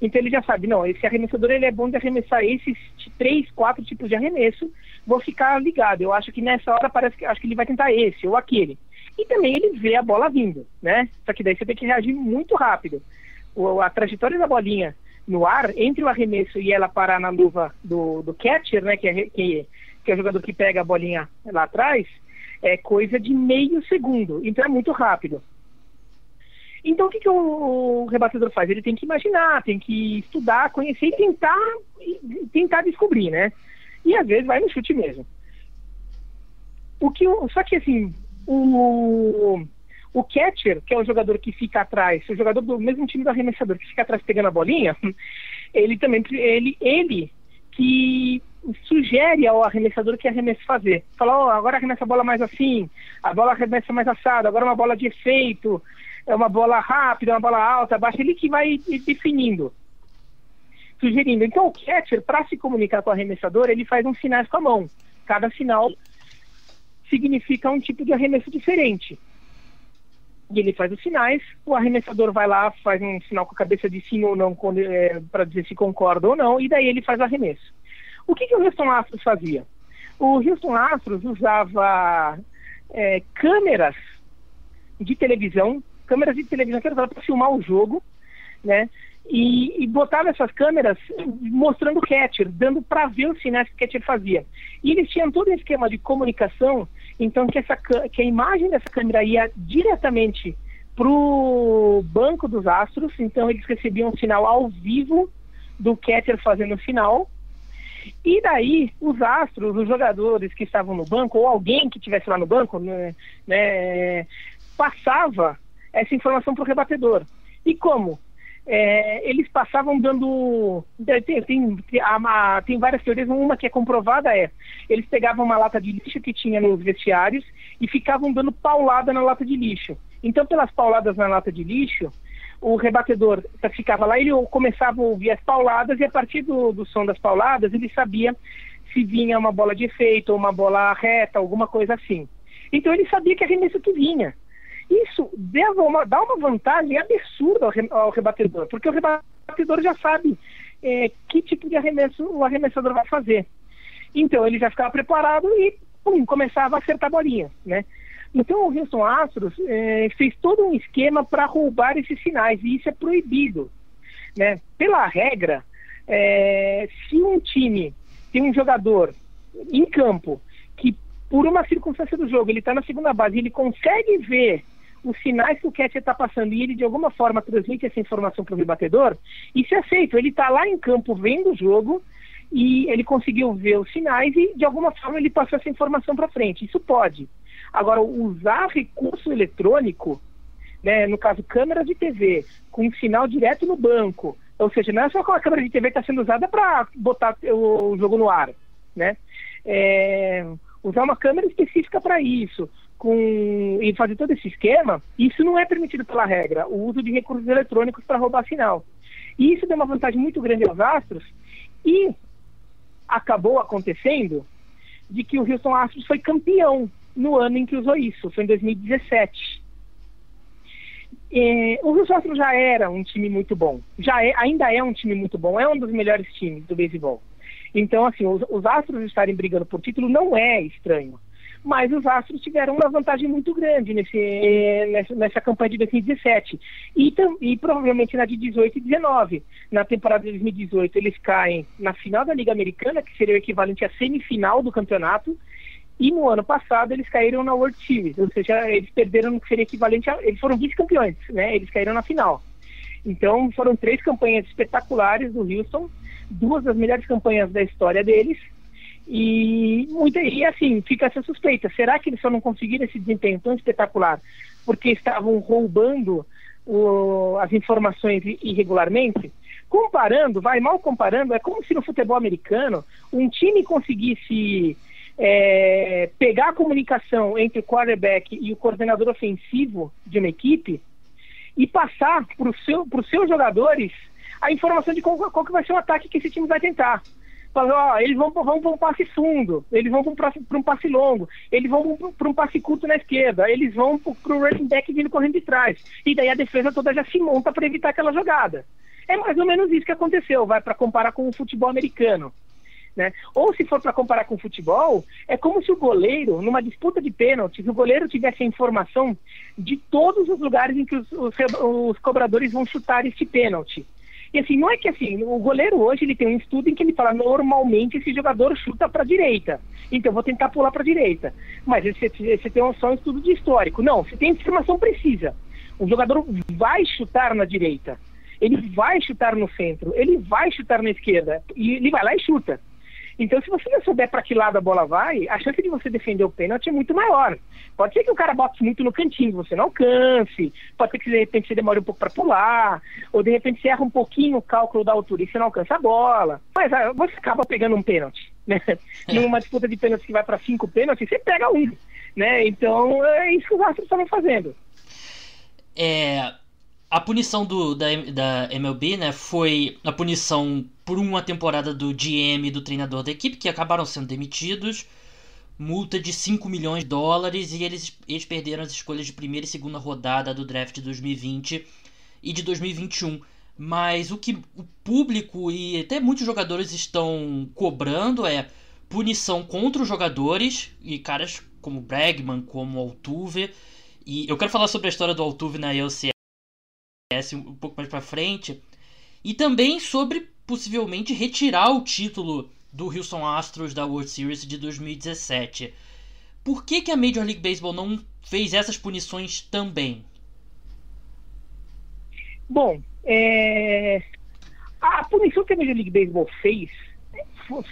Speaker 3: então ele já sabe, não, esse arremessador ele é bom de arremessar esses três, quatro tipos de arremesso, vou ficar ligado. Eu acho que nessa hora parece que acho que ele vai tentar esse ou aquele. E também ele vê a bola vindo, né? Só que daí você tem que reagir muito rápido. O, a trajetória da bolinha no ar, entre o arremesso e ela parar na luva do, do catcher, né? Que é, que, que é o jogador que pega a bolinha lá atrás, é coisa de meio segundo. Então é muito rápido. Então, o que, que o rebatedor faz? Ele tem que imaginar, tem que estudar, conhecer e tentar, tentar descobrir, né? E às vezes vai no chute mesmo. O que, só que assim, o, o catcher, que é o jogador que fica atrás, o jogador do mesmo time do arremessador que fica atrás pegando a bolinha, ele também, ele, ele que sugere ao arremessador que arremesso fazer. Fala, oh, agora arremessa a bola mais assim, a bola arremessa mais assado, agora uma bola de efeito, é uma bola rápida, uma bola alta, baixa, ele que vai definindo, sugerindo. Então o catcher, para se comunicar com o arremessador, ele faz uns sinais com a mão. Cada sinal significa um tipo de arremesso diferente. E ele faz os sinais, o arremessador vai lá, faz um sinal com a cabeça de sim ou não, é, para dizer se concorda ou não, e daí ele faz arremesso. O que, que o Houston Astros fazia? O Houston Astros usava é, câmeras de televisão câmeras de televisão que era para filmar o jogo, né? E, e botava essas câmeras mostrando o catcher, dando para ver os sinais que o catcher fazia. E eles tinham todo um esquema de comunicação, então que, essa, que a imagem dessa câmera ia diretamente para o banco dos Astros, então eles recebiam um sinal ao vivo do catcher fazendo o sinal. E daí, os astros, os jogadores que estavam no banco, ou alguém que estivesse lá no banco, né, né, passava essa informação para o rebatedor. E como? É, eles passavam dando. Tem, tem, tem, várias teorias, uma que é comprovada é: eles pegavam uma lata de lixo que tinha nos vestiários e ficavam dando paulada na lata de lixo. Então, pelas pauladas na lata de lixo, o rebatedor ficava lá, ele começava a ouvir as pauladas e a partir do, do som das pauladas ele sabia se vinha uma bola de efeito, ou uma bola reta, alguma coisa assim. Então ele sabia que arremesso que vinha. Isso uma, dá uma vantagem absurda ao, re, ao rebatedor, porque o rebatedor já sabe é, que tipo de arremesso o arremessador vai fazer. Então ele já ficava preparado e pum, começava a acertar a bolinha, né? Então o Houston Astros é, fez todo um esquema para roubar esses sinais e isso é proibido, né? Pela regra, é, se um time tem um jogador em campo que por uma circunstância do jogo ele está na segunda base e ele consegue ver os sinais que o catcher está passando e ele de alguma forma transmite essa informação para o rebatedor, isso é feito. Ele está lá em campo vendo o jogo e ele conseguiu ver os sinais e de alguma forma ele passou essa informação para frente. Isso pode. Agora, usar recurso eletrônico, né, no caso câmeras de TV, com sinal direto no banco, ou seja, não é só com a câmera de TV que está sendo usada para botar o, jogo no ar, né? É, usar uma câmera específica para isso, com, e fazer todo esse esquema, isso não é permitido pela regra, o uso de recursos eletrônicos para roubar sinal. E isso deu uma vantagem muito grande aos Astros e acabou acontecendo de que o Houston Astros foi campeão no ano em que usou isso, foi em 2017. É, o Houston Astros já era um time muito bom, já é, ainda é um time muito bom, é um dos melhores times do beisebol. Então, assim, os, os Astros estarem brigando por título não é estranho mas os Astros tiveram uma vantagem muito grande nesse, nessa, nessa campanha de 2017 e, e provavelmente na de 18 e 19. Na temporada de 2018 eles caem na final da Liga Americana, que seria o equivalente à semifinal do campeonato, e no ano passado eles caíram na World Series, ou seja, eles perderam no que seria equivalente a. Eles foram vice-campeões, né? Eles caíram na final. Então foram três campanhas espetaculares do Houston, duas das melhores campanhas da história deles, e, muita, e assim, fica essa suspeita. Será que eles só não conseguiram esse desempenho tão espetacular porque estavam roubando o, as informações irregularmente? Comparando, vai mal comparando, é como se no futebol americano um time conseguisse é, pegar a comunicação entre o quarterback e o coordenador ofensivo de uma equipe e passar para os seu, seus jogadores a informação de qual, qual que vai ser o ataque que esse time vai tentar. Fala, ó, eles vão, vão para um passe fundo, eles vão para um passe longo, eles vão para um passe curto na esquerda, eles vão para o running back vindo correndo de trás. E daí a defesa toda já se monta para evitar aquela jogada. É mais ou menos isso que aconteceu, vai para comparar com o futebol americano. Né? Ou se for para comparar com o futebol, é como se o goleiro, numa disputa de pênaltis, o goleiro tivesse a informação de todos os lugares em que os, os, os cobradores vão chutar este pênalti. E assim, não é que assim, o goleiro hoje ele tem um estudo em que ele fala normalmente esse jogador chuta para a direita. Então vou tentar pular para a direita. Mas você, você tem só um estudo de histórico. Não, você tem informação precisa. O jogador vai chutar na direita. Ele vai chutar no centro, ele vai chutar na esquerda e ele vai lá e chuta. Então, se você não souber para que lado a bola vai, a chance de você defender o pênalti é muito maior. Pode ser que o cara bote muito no cantinho, você não alcance, pode ser que de repente você demore um pouco para pular, ou de repente você erra um pouquinho o cálculo da altura e você não alcança a bola. Mas ah, você acaba pegando um pênalti, né? É. Numa disputa de pênalti que vai para cinco pênaltis, você pega um, né? Então, é isso que os Astros estavam fazendo.
Speaker 1: É, a punição do, da, da MLB, né, foi a punição por uma temporada do GM e do treinador da equipe, que acabaram sendo demitidos, multa de 5 milhões de dólares, e eles, eles perderam as escolhas de primeira e segunda rodada do draft de 2020 e de 2021. Mas o que o público e até muitos jogadores estão cobrando é punição contra os jogadores, e caras como Bregman, como Altuve. E eu quero falar sobre a história do Altuve na ELCS um pouco mais para frente. E também sobre possivelmente retirar o título do Houston Astros da World Series de 2017. Por que, que a Major League Baseball não fez essas punições também?
Speaker 3: Bom, é, a punição que a Major League Baseball fez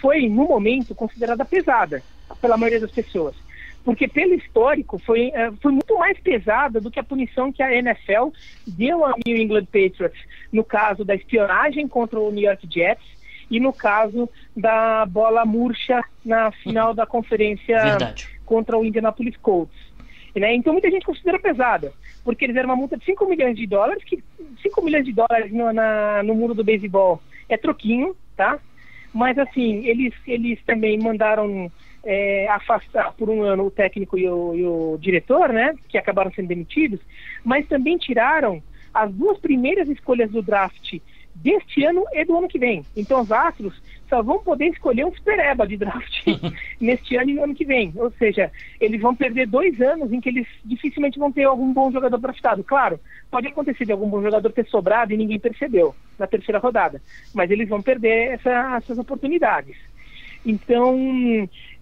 Speaker 3: foi, no momento, considerada pesada pela maioria das pessoas. Porque, pelo histórico, foi, é, foi muito mais pesada do que a punição que a NFL deu ao New England Patriots, no caso da espionagem contra o New York Jets e no caso da bola murcha na final da conferência
Speaker 1: Verdade.
Speaker 3: contra o Indianapolis Colts. Né? Então muita gente considera pesada, porque eles eram uma multa de 5 milhões de dólares, que 5 milhões de dólares no, na, no mundo do beisebol é troquinho, tá? Mas assim, eles, eles também mandaram é, afastar por um ano o técnico e o, e o diretor, né? Que acabaram sendo demitidos, mas também tiraram as duas primeiras escolhas do draft deste ano e do ano que vem. Então os Astros só vão poder escolher um supereba de draft neste ano e no ano que vem. Ou seja, eles vão perder dois anos em que eles dificilmente vão ter algum bom jogador draftado. Claro, pode acontecer de algum bom jogador ter sobrado e ninguém percebeu na terceira rodada, mas eles vão perder essa, essas oportunidades. Então,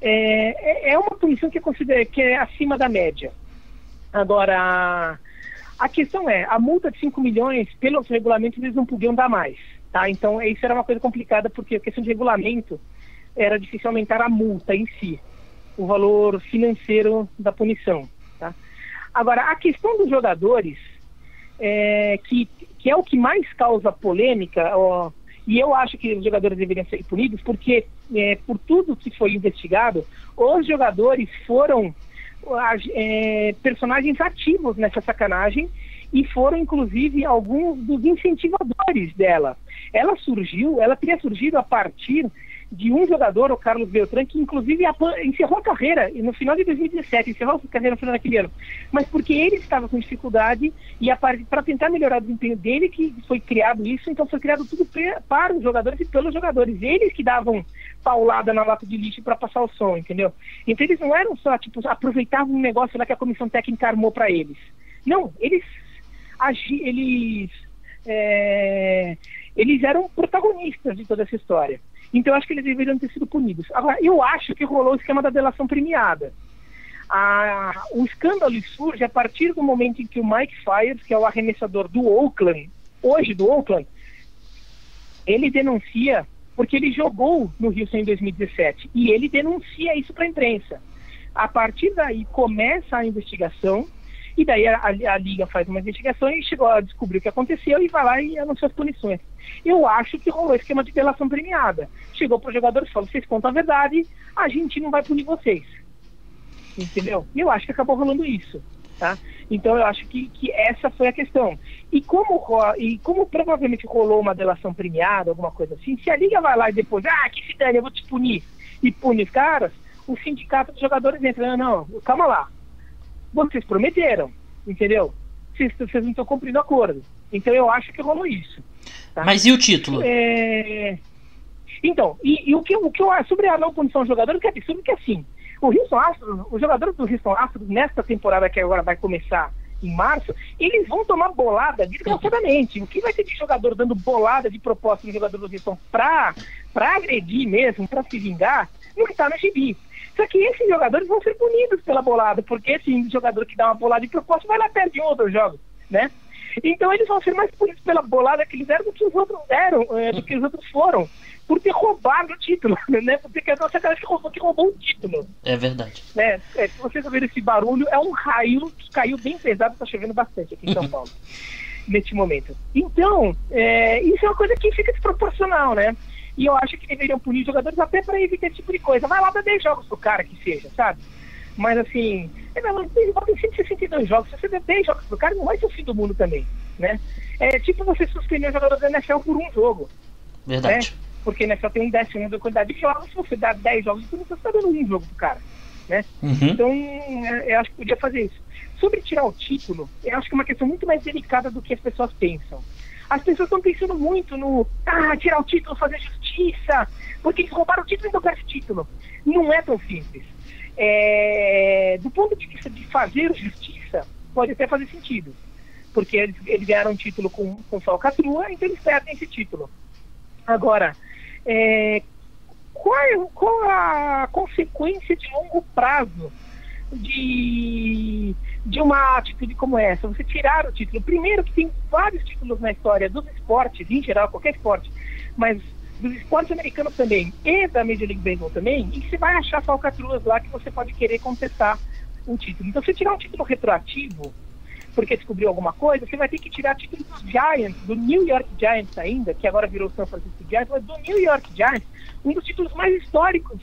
Speaker 3: é, é, é uma punição que, considero que é acima da média. Agora, a questão é, a multa de 5 milhões, pelos regulamentos, eles não podiam dar mais. Tá? Então, isso era uma coisa complicada, porque a questão de regulamento era difícil aumentar a multa em si, o valor financeiro da punição. Tá? Agora, a questão dos jogadores, é, que, que é o que mais causa polêmica, ó, e eu acho que os jogadores deveriam ser punidos, porque é, por tudo que foi investigado, os jogadores foram é, personagens ativos nessa sacanagem e foram inclusive alguns dos incentivadores dela. Ela surgiu, ela teria surgido a partir de um jogador, o Carlos Beltrán, que inclusive encerrou a carreira no final de 2017, encerrou a carreira no final daquele ano, mas porque ele estava com dificuldade e para tentar melhorar o desempenho dele que foi criado isso, então foi criado tudo para os jogadores e pelos jogadores, eles que davam paulada na lata de lixo para passar o som, entendeu? Então eles não eram só, tipo, aproveitavam um negócio lá que a comissão técnica armou para eles. Não, eles agi, eles é, eles eram protagonistas de toda essa história. Então eu acho que eles deveriam ter sido punidos. Agora, eu acho que rolou o esquema da delação premiada. A, o escândalo surge a partir do momento em que o Mike Fyers, que é o arremessador do Oakland, hoje do Oakland, ele denuncia, porque ele jogou no Houston em 2017, e ele denuncia isso para a imprensa. A partir daí começa a investigação, e daí a, a, Liga faz uma investigação e chegou a descobrir o que aconteceu e vai lá e anuncia as punições. Eu acho que rolou esquema de delação premiada. Chegou para os jogadores e falou: vocês contam a verdade, a gente não vai punir vocês. Entendeu? E eu acho que acabou rolando isso. Tá? Então eu acho que, que essa foi a questão. E como, e como provavelmente rolou uma delação premiada, alguma coisa assim, se a Liga vai lá e depois, ah, que se dane, eu vou te punir, e pune os caras, o sindicato dos jogadores entra, não, não, calma lá, vocês prometeram, entendeu? Vocês, vocês não estão cumprindo o acordo. Então eu acho que rolou isso.
Speaker 1: Tá? Mas e o título?
Speaker 3: É... Então, e, e, o, que, o que eu acho sobre a não punição do jogador, que é absurdo que assim, o Houston Astros, os jogadores do Houston Astros, nesta temporada que agora vai começar em março, eles vão tomar bolada desgraçadamente. O que vai ter de jogador dando bolada de proposta no jogador do Houston pra, pra agredir mesmo, pra se vingar, não está no gibi. Só que esses jogadores vão ser punidos pela bolada, porque esse jogador que dá uma bolada de propósito vai lá perto em outros jogos, né? Então eles vão ser mais punidos pela bolada que eles deram do que os outros deram, é, do que os outros foram, por ter roubado o título, né? Porque que a nossa cara que roubou, que roubou o título.
Speaker 1: É verdade.
Speaker 3: Né? É, se vocês ouvirem esse barulho, é um raio que caiu bem pesado, está chovendo bastante aqui em São Paulo, neste momento. Então, é, isso é uma coisa que fica desproporcional, né? E eu acho que deveriam punir jogadores até para evitar esse tipo de coisa. Vai lá dar 10 jogos pro cara que seja, sabe? Mas assim, é, ele tem 162 jogos. Se você der 10 jogos pro cara, não vai ser o fim do mundo também, né? É tipo você suspender um jogador da NFL por um jogo.
Speaker 1: Verdade.
Speaker 3: Né? Porque a NFL tem um décimo da quantidade de jogos. Se você dá 10 jogos, você está dando um jogo pro cara, né?
Speaker 1: Uhum.
Speaker 3: Então, é, eu acho que podia fazer isso. Sobre tirar o título, eu acho que é uma questão muito mais delicada do que as pessoas pensam. As pessoas estão pensando muito no ah, tirar o título, fazer justiça, porque eles roubaram o título e não querem título. Não é tão simples. É, do ponto de vista de fazer justiça, pode até fazer sentido. Porque eles, eles ganharam um título com, com falcatrua, então eles perdem esse título. Agora, é, qual, é, qual a consequência de longo prazo de, de uma atitude como essa, você tirar o título. Primeiro que tem vários títulos na história dos esportes, em geral, qualquer esporte, mas dos esportes americanos também e da Major League Baseball também, e você vai achar falcatruas lá que você pode querer contestar um título. Então, se tirar um título retroativo, porque descobriu alguma coisa, você vai ter que tirar título dos Giants, do New York Giants ainda, que agora virou San Francisco Giants, mas do New York Giants, um dos títulos mais históricos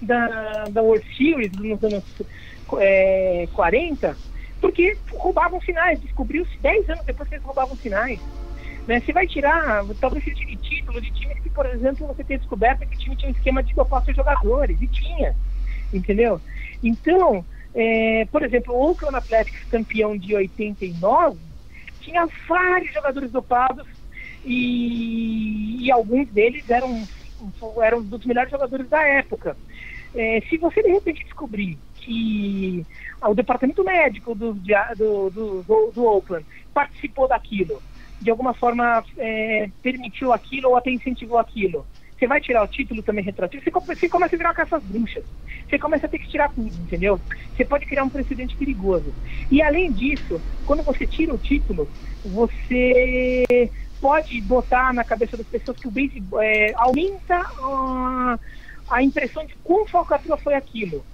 Speaker 3: da, da World Series nos anos é, 40, porque roubavam sinais, descobriu-se 10 anos depois que eles roubavam sinais. Né? Você vai tirar, talvez você tire título de times que, por exemplo, você tenha descoberto que o time tinha um esquema de dopar seus jogadores, e tinha, entendeu? Então, é, por exemplo, o Oakland Athletics, campeão de 89, tinha vários jogadores dopados e, e alguns deles eram, eram dos melhores jogadores da época. É, se você de repente descobrir que o departamento médico do, do, do, do, Oakland participou daquilo, de alguma forma é, permitiu aquilo ou até incentivou aquilo. Você vai tirar o título também retroativo, você, você começa a virar caças bruxas. Você começa a ter que tirar tudo, entendeu? Você pode criar um precedente perigoso. E além disso, quando você tira o título, você pode botar na cabeça das pessoas que o beisebol é, aumenta uh, a impressão de quão falcatrua foi aquilo.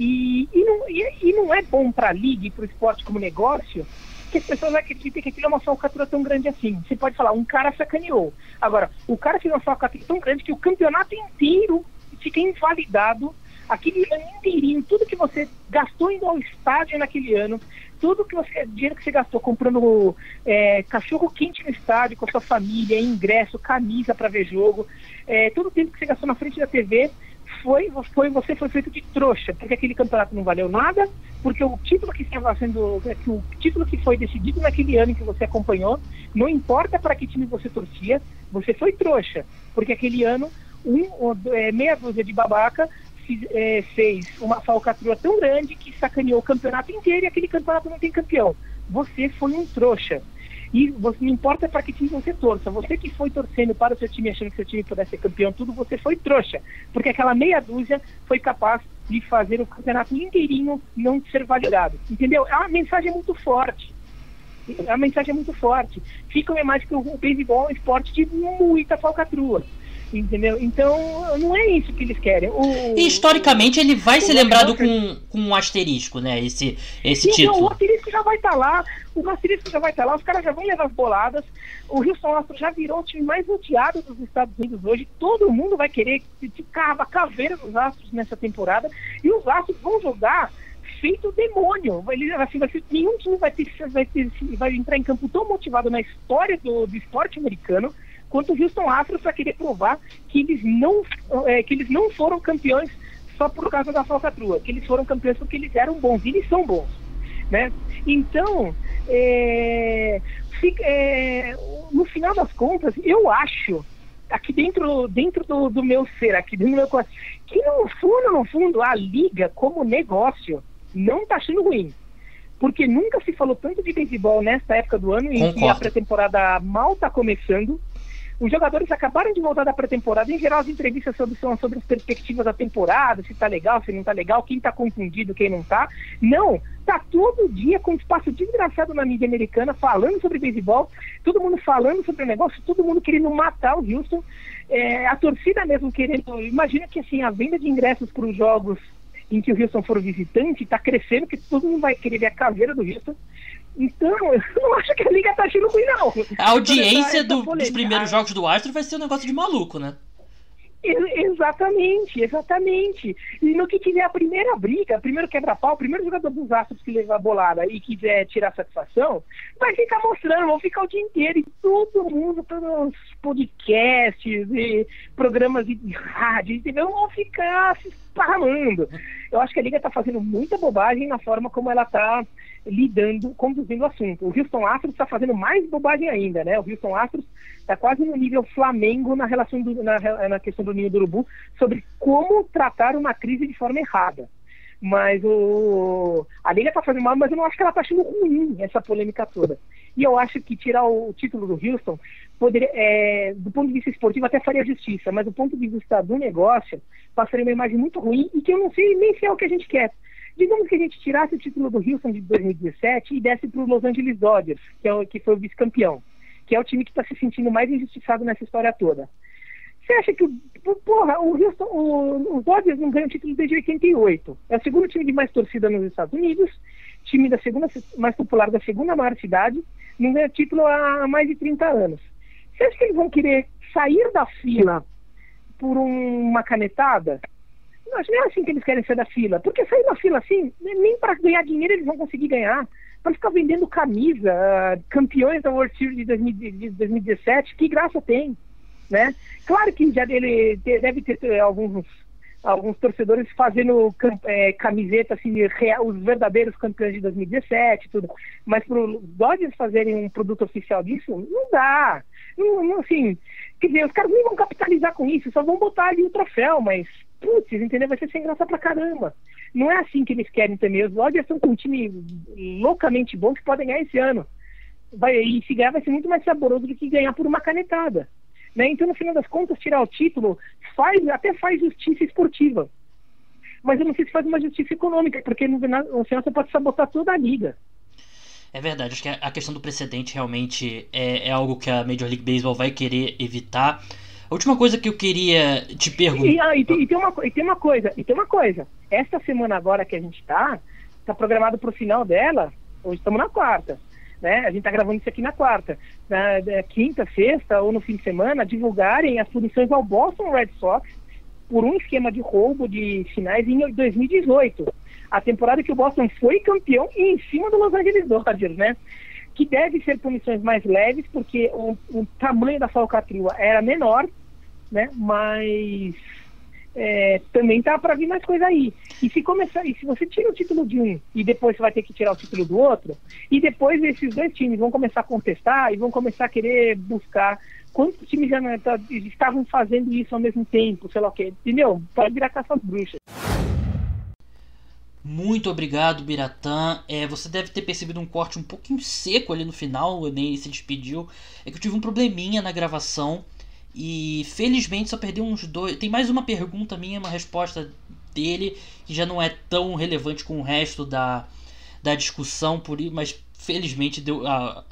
Speaker 3: E, e, não, e, e não é bom para a liga e para o esporte como negócio que as pessoas acreditem que aquilo é uma falcatrua tão grande assim. Você pode falar, um cara sacaneou. Agora, o cara fez uma falcatrua tão grande que o campeonato inteiro fica invalidado. Aquele ano inteirinho, tudo que você gastou indo ao estádio naquele ano, tudo que você, dinheiro que você gastou comprando é, cachorro quente no estádio com a sua família, ingresso, camisa para ver jogo, é, todo o tempo que você gastou na frente da TV, foi, foi, você foi feito de trouxa, porque aquele campeonato não valeu nada, porque o título que estava sendo, é, o título que foi decidido naquele ano que você acompanhou, não importa para que time você torcia, você foi trouxa, porque aquele ano um, é, meia dúzia de babaca é, fez uma falcatrua tão grande que sacaneou o campeonato inteiro e aquele campeonato não tem campeão. Você foi um trouxa. E você, não importa para que time você torça, você que foi torcendo para o seu time achando que seu time pudesse ser campeão, tudo, você foi trouxa. Porque aquela meia dúzia foi capaz de fazer o campeonato inteirinho não ser validado. Entendeu? É uma mensagem muito forte. A mensagem é muito forte. Fica uma imagem que o beisebol é um esporte de muita falcatrua. Entendeu? Então, não é isso que eles querem. O,
Speaker 1: e historicamente ele vai ser lembrado com, com um asterisco, né? Esse, esse então, título.
Speaker 3: O asterisco já vai estar tá lá, o asterisco já vai estar tá lá, os caras já vão levar as boladas. O Houston Astros já virou o time mais odiado dos Estados Unidos hoje. Todo mundo vai querer ficar a caveira dos Astros nessa temporada. E os Astros vão jogar feito demônio. Ele, assim, vai ser, nenhum time vai, ter, vai, ter, vai entrar em campo tão motivado na história do, do esporte americano quanto o Houston Astros para querer provar que eles não é, que eles não foram campeões só por causa da falcatrua, que eles foram campeões porque eles eram bons e eles são bons, né? Então, é, fica, é, no final das contas, eu acho aqui dentro dentro do, do meu ser, aqui dentro do meu coração, que no fundo, no fundo, a liga como negócio não está achando ruim porque nunca se falou tanto de beisebol nesta época do ano, em que a pré-temporada mal está começando. Os jogadores acabaram de voltar da pré-temporada. Em geral, as entrevistas são sobre as perspectivas da temporada, se tá legal, se não tá legal, quem tá confundido, quem não tá. Não, tá todo dia com um espaço desgraçado na mídia americana falando sobre beisebol, todo mundo falando sobre o negócio, todo mundo querendo matar o Houston. É, a torcida mesmo querendo. Imagina que assim, a venda de ingressos para os jogos em que o Houston for visitante está crescendo, que todo mundo vai querer ver a caveira do Houston. Então, eu não acho que a liga tá achando ruim, não.
Speaker 1: A audiência do, dos primeiros jogos do Astro vai ser um negócio de maluco, né?
Speaker 3: Exatamente, exatamente. E no que tiver a primeira briga, primeiro quebra-pau, o primeiro jogador dos Astros que levar a bolada e quiser tirar satisfação, vai ficar mostrando, vão ficar o dia inteiro e todo mundo, todos os podcasts e programas de rádio, entendeu? Vão ficar se esparramando. Eu acho que a Liga está fazendo muita bobagem na forma como ela está lidando, conduzindo o assunto. O Houston Astros está fazendo mais bobagem ainda, né? O Houston Astros está quase no nível Flamengo na relação do, na, na questão do ninho do urubu sobre como tratar uma crise de forma errada. Mas o, a Liga está fazendo mal, mas eu não acho que ela está achando ruim essa polêmica toda. E eu acho que tirar o título do Houston, poderia, é, do ponto de vista esportivo, até faria justiça, mas do ponto de vista do negócio, passaria uma imagem muito ruim e que eu não sei nem se é o que a gente quer. Digamos que a gente tirasse o título do Houston de 2017 e desse para o Los Angeles Dodgers, que, é o, que foi o vice-campeão, que é o time que está se sentindo mais injustiçado nessa história toda. Você acha que, porra, o Houston, o, os Dodgers não ganham título desde 88. É o segundo time de mais torcida nos Estados Unidos, time da segunda mais popular da segunda maior cidade, não ganha título há mais de 30 anos. Você acha que eles vão querer sair da fila por uma canetada? Não, não é assim que eles querem sair da fila. Porque sair da fila assim, nem para ganhar dinheiro eles vão conseguir ganhar. Para ficar vendendo camisa, campeões da World Series de 2017, que graça tem? né? Claro que já dele deve ter eh, alguns alguns torcedores fazendo é, camiseta assim, os verdadeiros campeões de 2017 tudo mas para os Dodgers fazerem um produto oficial disso não dá não, não, assim quer dizer os caras nem vão capitalizar com isso só vão botar ali o troféu mas putz entendeu vai ser sem graça pra caramba não é assim que eles querem também os Dodgers são com um time loucamente bom que podem ganhar esse ano vai, e se ganhar vai ser muito mais saboroso do que ganhar por uma canetada né? Então, no final das contas, tirar o título faz, até faz justiça esportiva. Mas eu não sei se faz uma justiça econômica, porque no final você pode sabotar toda a liga.
Speaker 1: É verdade, acho que a questão do precedente realmente é, é algo que a Major League Baseball vai querer evitar. A última coisa que eu queria te perguntar.
Speaker 3: E, ah, e, tem, e, tem uma, e tem uma coisa, e tem uma coisa. Esta semana agora que a gente está, está programado para o final dela, hoje estamos na quarta né? A gente está gravando isso aqui na quarta, na, na, quinta, sexta ou no fim de semana, divulgarem as punições ao Boston Red Sox por um esquema de roubo de sinais em 2018. A temporada que o Boston foi campeão e em cima do Los Angeles Dodgers, né? Que deve ser punições mais leves, porque o, o tamanho da falcatrua era menor, né? Mas é, também tá para vir mais coisa aí. E se começar, e se você tira o título de um e depois você vai ter que tirar o título do outro, e depois esses dois times vão começar a contestar e vão começar a querer buscar quantos times já tá, estavam fazendo isso ao mesmo tempo, sei lá o que, entendeu? Pode virar caça às bruxas.
Speaker 1: Muito obrigado, Biratã. É, você deve ter percebido um corte um pouquinho seco ali no final, o Ney se despediu. É que eu tive um probleminha na gravação. E felizmente só perdeu uns dois. Tem mais uma pergunta minha, uma resposta dele, que já não é tão relevante com o resto da, da discussão, por mas felizmente deu. Ah,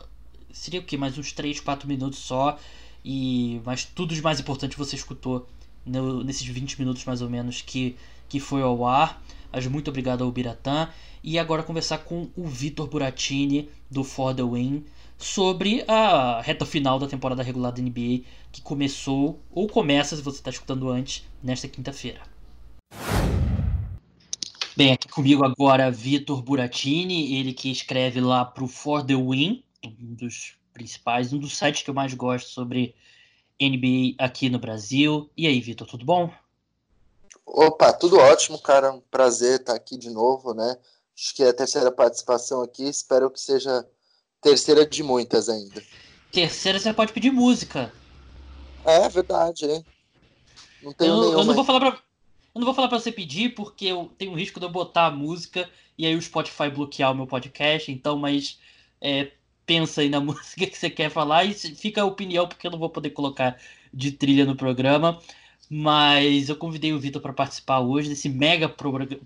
Speaker 1: seria o que? Mais uns 3, 4 minutos só. E, mas tudo de mais importante você escutou no, nesses 20 minutos mais ou menos que, que foi ao ar. Mas muito obrigado ao Biratã. E agora conversar com o Vitor Buratini do For the Win sobre a reta final da temporada regular da NBA que começou ou começa, se você está escutando antes, nesta quinta-feira. Bem, aqui comigo agora Vitor Buratini, ele que escreve lá para o For the Win, um dos principais, um dos sites que eu mais gosto sobre NBA aqui no Brasil. E aí, Vitor, tudo bom?
Speaker 4: Opa, tudo ótimo, cara. Um prazer estar aqui de novo, né? Acho que é a terceira participação aqui. Espero que seja terceira de muitas ainda.
Speaker 1: Terceira você pode pedir música.
Speaker 4: É verdade, é.
Speaker 1: Não tenho eu, nenhuma. Eu não vou falar pra, eu não vou falar pra você pedir, porque eu tenho um risco de eu botar a música e aí o Spotify bloquear o meu podcast, então, mas é, pensa aí na música que você quer falar e fica a opinião, porque eu não vou poder colocar de trilha no programa. Mas eu convidei o Vitor para participar hoje desse mega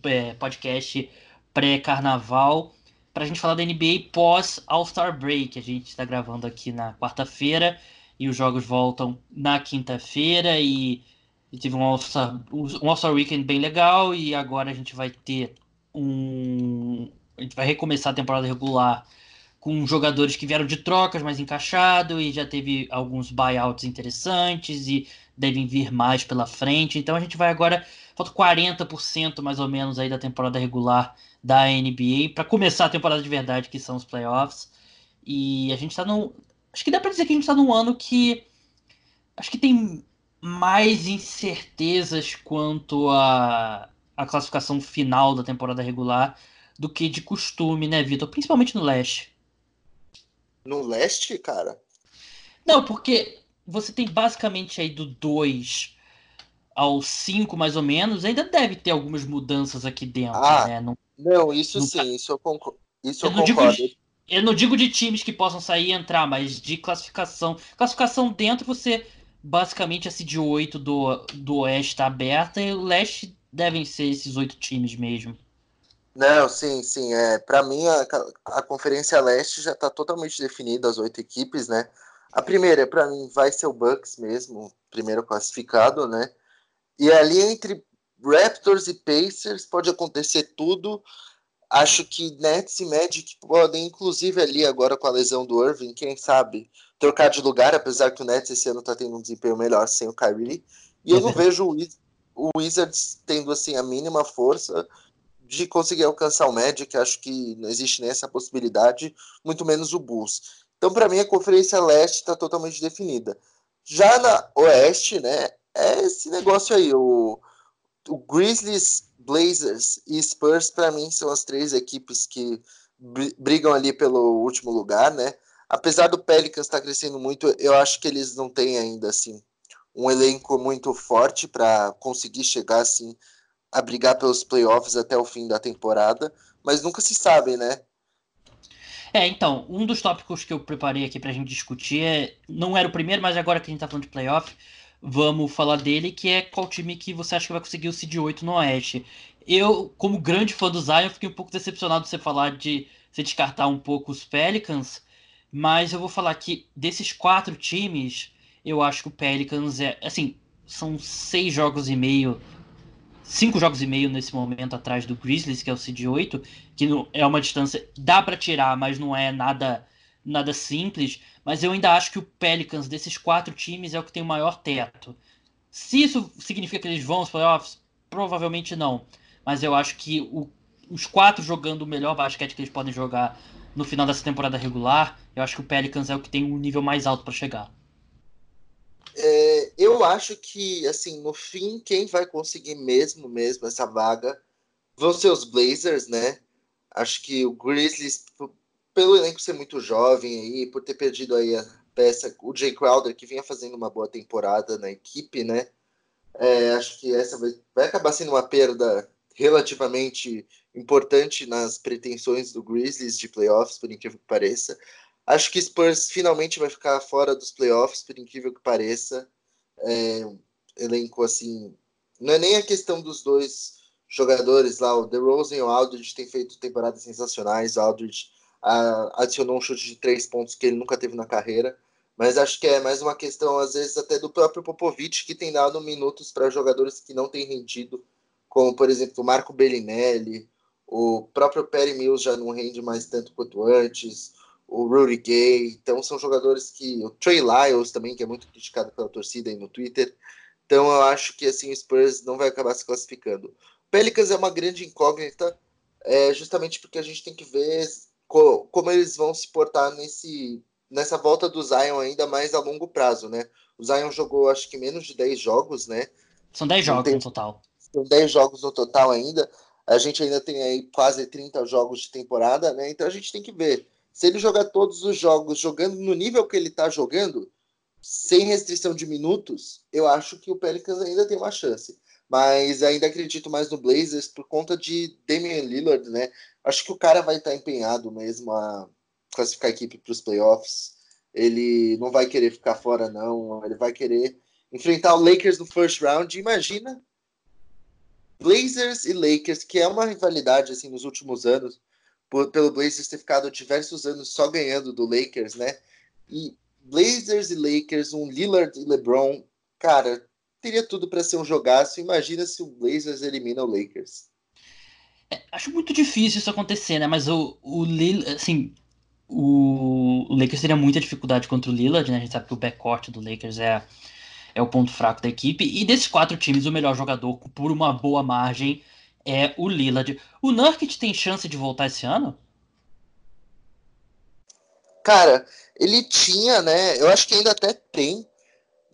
Speaker 1: é, podcast pré-carnaval para a gente falar da NBA pós All-Star Break. A gente está gravando aqui na quarta-feira e os jogos voltam na quinta-feira e, e teve um All-Star um All Weekend bem legal e agora a gente vai ter um a gente vai recomeçar a temporada regular com jogadores que vieram de trocas mais encaixado e já teve alguns buyouts interessantes e devem vir mais pela frente. Então a gente vai agora falta 40% mais ou menos aí da temporada regular da NBA para começar a temporada de verdade, que são os playoffs. E a gente está no. Acho que dá para dizer que a gente está num ano que. Acho que tem mais incertezas quanto a, a classificação final da temporada regular do que de costume, né, Vitor? Principalmente no leste.
Speaker 4: No leste, cara?
Speaker 1: Não, porque você tem basicamente aí do 2 ao 5, mais ou menos, ainda deve ter algumas mudanças aqui dentro,
Speaker 4: ah,
Speaker 1: né? Não,
Speaker 4: não isso não sim, tá... isso eu, concordo. Isso eu, eu concordo.
Speaker 1: Digo, eu não digo de times que possam sair e entrar, mas de classificação. Classificação dentro, você basicamente a seed 8 do, do Oeste está aberta e o Leste devem ser esses oito times mesmo.
Speaker 4: Não, sim, sim. É, para mim, a, a Conferência Leste já está totalmente definida, as oito equipes, né? A primeira, para mim, vai ser o Bucks mesmo, primeiro classificado, né? E ali entre Raptors e Pacers pode acontecer tudo. Acho que Nets e Magic podem, inclusive ali agora com a lesão do Irving, quem sabe, trocar de lugar, apesar que o Nets esse ano está tendo um desempenho melhor sem o Kyrie. E eu não vejo o Wizards tendo assim a mínima força de conseguir alcançar o Magic, acho que não existe nem essa possibilidade, muito menos o Bulls. Então, para mim, a Conferência Leste está totalmente definida. Já na Oeste, né, é esse negócio aí, o, o Grizzlies, Blazers e Spurs, para mim, são as três equipes que brigam ali pelo último lugar, né? Apesar do Pelicans estar tá crescendo muito, eu acho que eles não têm ainda, assim, um elenco muito forte para conseguir chegar, assim, a brigar pelos playoffs até o fim da temporada, mas nunca se sabe, né?
Speaker 1: É, então, um dos tópicos que eu preparei aqui pra gente discutir é. Não era o primeiro, mas agora que a gente tá falando de playoff, vamos falar dele, que é qual time que você acha que vai conseguir o Seed 8 no Oeste. Eu, como grande fã do Zion, fiquei um pouco decepcionado de você falar de você descartar um pouco os Pelicans, mas eu vou falar que desses quatro times, eu acho que o Pelicans é. Assim, são seis jogos e meio cinco jogos e meio nesse momento atrás do Grizzlies, que é o cd 8, que é uma distância dá para tirar, mas não é nada nada simples, mas eu ainda acho que o Pelicans desses quatro times é o que tem o maior teto. Se isso significa que eles vão aos playoffs, provavelmente não, mas eu acho que o, os quatro jogando o melhor basquete que eles podem jogar no final dessa temporada regular, eu acho que o Pelicans é o que tem um nível mais alto para chegar.
Speaker 4: É, eu acho que, assim, no fim, quem vai conseguir mesmo, mesmo essa vaga vão ser os Blazers, né? Acho que o Grizzlies, pelo elenco ser muito jovem aí, por ter perdido aí a peça, o Jay Crowder, que vinha fazendo uma boa temporada na equipe, né? É, acho que essa vai, vai acabar sendo uma perda relativamente importante nas pretensões do Grizzlies de playoffs, por incrível que pareça. Acho que Spurs finalmente vai ficar fora dos playoffs, por incrível que pareça. É, elenco assim. Não é nem a questão dos dois jogadores lá, o DeRozan e o Aldridge têm feito temporadas sensacionais. O Aldridge a, adicionou um chute de três pontos que ele nunca teve na carreira. Mas acho que é mais uma questão, às vezes, até do próprio Popovich, que tem dado minutos para jogadores que não têm rendido, como, por exemplo, o Marco Bellinelli, o próprio Perry Mills já não rende mais tanto quanto antes, o Rudy Gay. Então são jogadores que. O Trey Lyles também, que é muito criticado pela torcida aí no Twitter. Então eu acho que assim o Spurs não vai acabar se classificando. O Pelicans é uma grande incógnita, é, justamente porque a gente tem que ver co como eles vão se portar nesse, nessa volta do Zion ainda mais a longo prazo, né? O Zion jogou acho que menos de 10 jogos, né?
Speaker 1: São 10 jogos tem, no total.
Speaker 4: São 10 jogos no total ainda. A gente ainda tem aí quase 30 jogos de temporada, né? Então a gente tem que ver se ele jogar todos os jogos jogando no nível que ele está jogando, sem restrição de minutos, eu acho que o Pelicans ainda tem uma chance. Mas ainda acredito mais no Blazers por conta de Damian Lillard, né? Acho que o cara vai estar tá empenhado mesmo a classificar a equipe para os playoffs. Ele não vai querer ficar fora, não. Ele vai querer enfrentar o Lakers no first round. Imagina Blazers e Lakers, que é uma rivalidade assim nos últimos anos por, pelo Blazers ter ficado diversos anos só ganhando do Lakers, né? E Blazers e Lakers, um Lillard e LeBron, cara, teria tudo para ser um jogaço. Imagina se o Blazers elimina o Lakers.
Speaker 1: É, acho muito difícil isso acontecer, né? Mas o, o Lillard, assim, o, o Lakers teria muita dificuldade contra o Lillard, né? A gente sabe que o backcourt do Lakers é, é o ponto fraco da equipe. E desses quatro times, o melhor jogador, por uma boa margem, é o Lillard. O Nurkic tem chance de voltar esse ano?
Speaker 4: Cara, ele tinha, né? Eu acho que ainda até tem,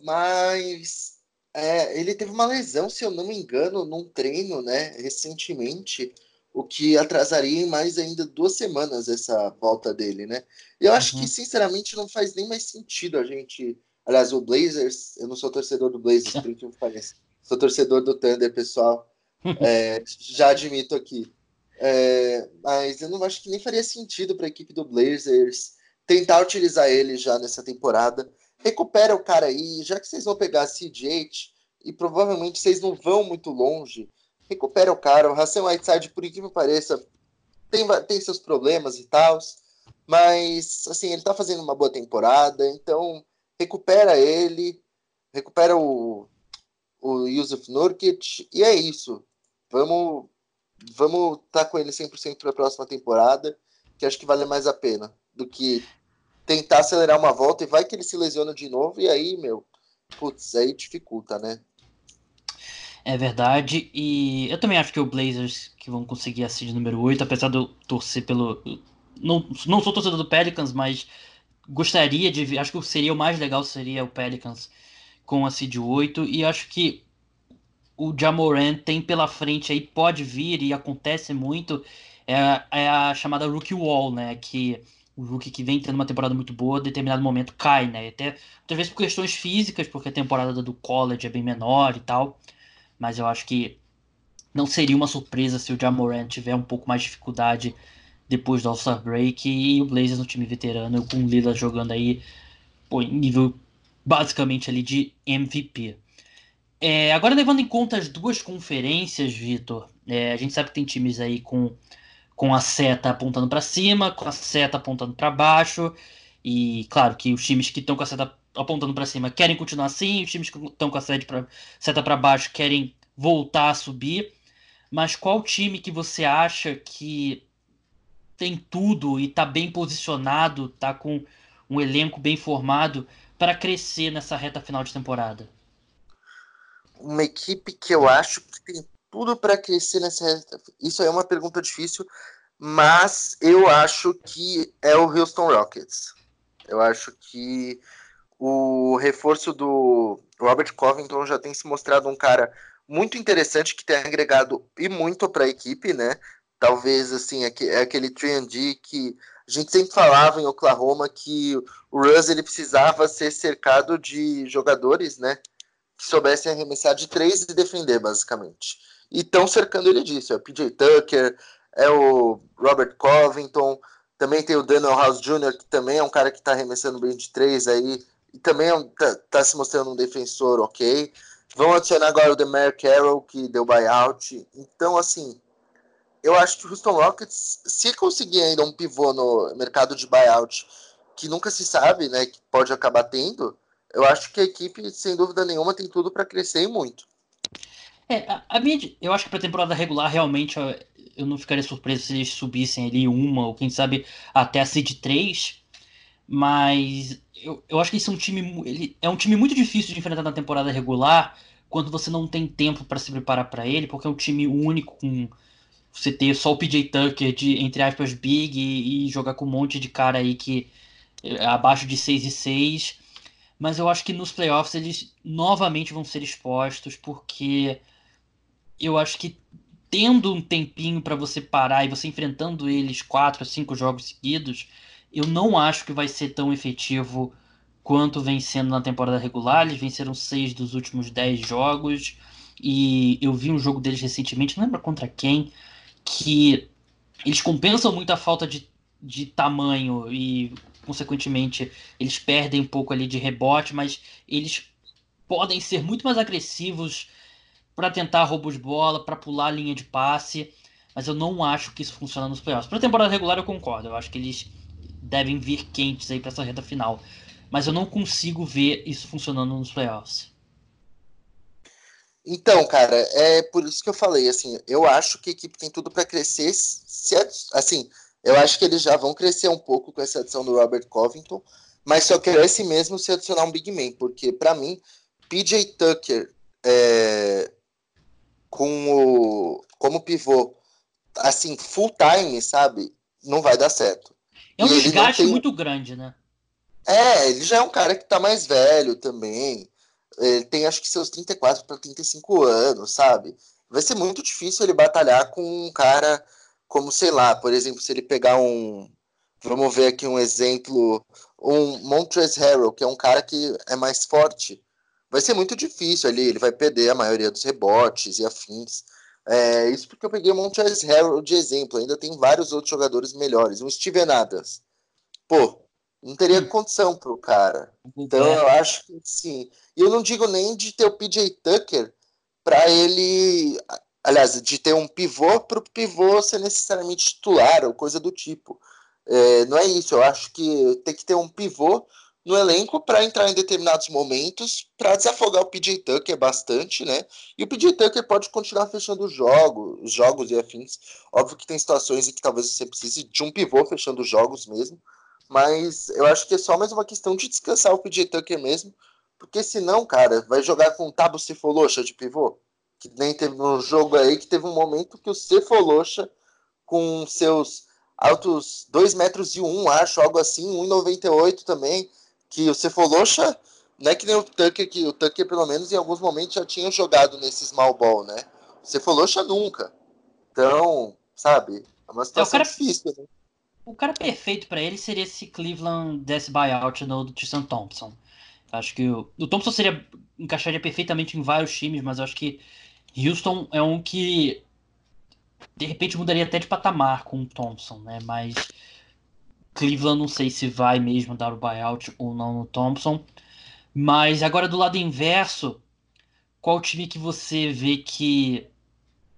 Speaker 4: mas é, ele teve uma lesão, se eu não me engano, num treino, né? Recentemente, o que atrasaria em mais ainda duas semanas essa volta dele, né? E eu acho uhum. que, sinceramente, não faz nem mais sentido a gente. Aliás, o Blazers, eu não sou torcedor do Blazers, por que pareça. Sou torcedor do Thunder, pessoal. É, já admito aqui. É, mas eu não acho que nem faria sentido para a equipe do Blazers tentar utilizar ele já nessa temporada. Recupera o cara aí, já que vocês vão pegar CJ e provavelmente vocês não vão muito longe. recupera o cara. O Hassan Whiteside, por incrível que pareça, tem, tem seus problemas e tal, mas assim, ele tá fazendo uma boa temporada, então recupera ele, recupera o, o Yusuf Nurkic, e é isso. Vamos vamos estar tá com ele 100% para a próxima temporada, que acho que vale mais a pena do que tentar acelerar uma volta e vai que ele se lesiona de novo, e aí, meu, putz, aí dificulta, né?
Speaker 1: É verdade, e eu também acho que o Blazers que vão conseguir a seed número 8, apesar de eu torcer pelo. Não, não sou torcedor do Pelicans, mas gostaria de ver. Acho que seria o mais legal seria o Pelicans com a seed 8, e acho que o Jamoran tem pela frente aí, pode vir e acontece muito, é, é a chamada Rookie Wall, né? Que o rookie que vem tendo uma temporada muito boa, em determinado momento cai, né? Até muitas vezes por questões físicas, porque a temporada do college é bem menor e tal. Mas eu acho que não seria uma surpresa se o Jamoran tiver um pouco mais de dificuldade depois do All-Star Break e o Blazers no time veterano com o Lila jogando aí pô, nível basicamente ali de MVP. É, agora levando em conta as duas conferências, Vitor, é, a gente sabe que tem times aí com com a seta apontando para cima, com a seta apontando para baixo. E claro que os times que estão com a seta apontando para cima querem continuar assim, os times que estão com a seta para baixo querem voltar a subir. Mas qual time que você acha que tem tudo e está bem posicionado, está com um elenco bem formado para crescer nessa reta final de temporada?
Speaker 4: Uma equipe que eu acho que tem tudo para crescer nessa. Isso é uma pergunta difícil, mas eu acho que é o Houston Rockets. Eu acho que o reforço do Robert Covington já tem se mostrado um cara muito interessante que tem agregado e muito para a equipe, né? Talvez assim, é aquele 3D que a gente sempre falava em Oklahoma que o Russ ele precisava ser cercado de jogadores, né? Que soubessem arremessar de três e defender, basicamente. E estão cercando ele disso. É o PJ Tucker, é o Robert Covington, também tem o Daniel House Jr., que também é um cara que está arremessando bem de três aí, e também está é tá se mostrando um defensor ok. Vão adicionar agora o Demar Carroll, que deu buyout. Então, assim, eu acho que o Houston Rockets, se conseguir ainda um pivô no mercado de buyout, que nunca se sabe, né, que pode acabar tendo, eu acho que a equipe, sem dúvida nenhuma, tem tudo para crescer e muito.
Speaker 1: É, a, a minha, eu acho que para temporada regular realmente eu não ficaria surpreso se eles subissem ali uma ou quem sabe até a seed 3. Mas eu, eu acho que esse é um time ele é um time muito difícil de enfrentar na temporada regular quando você não tem tempo para se preparar para ele, porque é um time único com você ter só o PJ Tucker de entre aspas big e, e jogar com um monte de cara aí que é abaixo de 6 e 6. Mas eu acho que nos playoffs eles novamente vão ser expostos porque eu acho que tendo um tempinho para você parar e você enfrentando eles quatro, cinco jogos seguidos, eu não acho que vai ser tão efetivo quanto vem sendo na temporada regular. Eles venceram seis dos últimos dez jogos e eu vi um jogo deles recentemente, não lembro contra quem, que eles compensam muito a falta de, de tamanho e consequentemente eles perdem um pouco ali de rebote, mas eles podem ser muito mais agressivos para tentar roubo de bola, para pular a linha de passe, mas eu não acho que isso funciona nos playoffs. Para temporada regular eu concordo, eu acho que eles devem vir quentes aí para essa reta final, mas eu não consigo ver isso funcionando nos playoffs.
Speaker 4: Então, cara, é por isso que eu falei, assim, eu acho que a equipe tem tudo para crescer, se, assim, eu acho que eles já vão crescer um pouco com essa adição do Robert Covington, mas só cresce mesmo se adicionar um Big Man, porque para mim, PJ Tucker, é, com o, como pivô, assim, full time, sabe? Não vai dar certo.
Speaker 1: É um e desgaste tem... muito grande, né?
Speaker 4: É, ele já é um cara que tá mais velho também. Ele tem acho que seus 34 para 35 anos, sabe? Vai ser muito difícil ele batalhar com um cara como, sei lá, por exemplo, se ele pegar um. Vamos ver aqui um exemplo. Um Montrezl Harrell, que é um cara que é mais forte vai ser muito difícil ali, ele vai perder a maioria dos rebotes e afins. É, isso porque eu peguei o Montrezl Harrell de exemplo, ainda tem vários outros jogadores melhores. Um Steven Adams. Pô, não teria hum. condição pro cara. Então é. eu acho que sim. E eu não digo nem de ter o PJ Tucker para ele aliás, de ter um pivô para o pivô ser necessariamente titular ou coisa do tipo. É, não é isso, eu acho que tem que ter um pivô no elenco para entrar em determinados momentos para desafogar o PJ Tucker bastante, né? E o PJ Tucker pode continuar fechando os jogos, os jogos e afins. Óbvio que tem situações em que talvez você precise de um pivô fechando os jogos mesmo, mas eu acho que é só mais uma questão de descansar o PJ Tucker mesmo, porque senão, cara, vai jogar com o Tabo Cefoloxa de pivô, que nem teve um jogo aí que teve um momento que o Cefoloxa com seus altos 2 metros e 1, acho, algo assim, 1,98 também, que o Cefalocha não é que nem o Tucker, que o Tucker, pelo menos, em alguns momentos já tinha jogado nesse small ball, né? O Cefalocha nunca. Então, sabe, é uma situação é, cara, difícil, né?
Speaker 1: O cara perfeito para ele seria se Cleveland desse buyout no Tristan Thompson. Acho que o, o Thompson seria encaixaria perfeitamente em vários times, mas acho que Houston é um que de repente mudaria até de patamar com o Thompson, né? Mas Cleveland não sei se vai mesmo dar o buyout ou não no Thompson. Mas agora do lado inverso, qual time que você vê que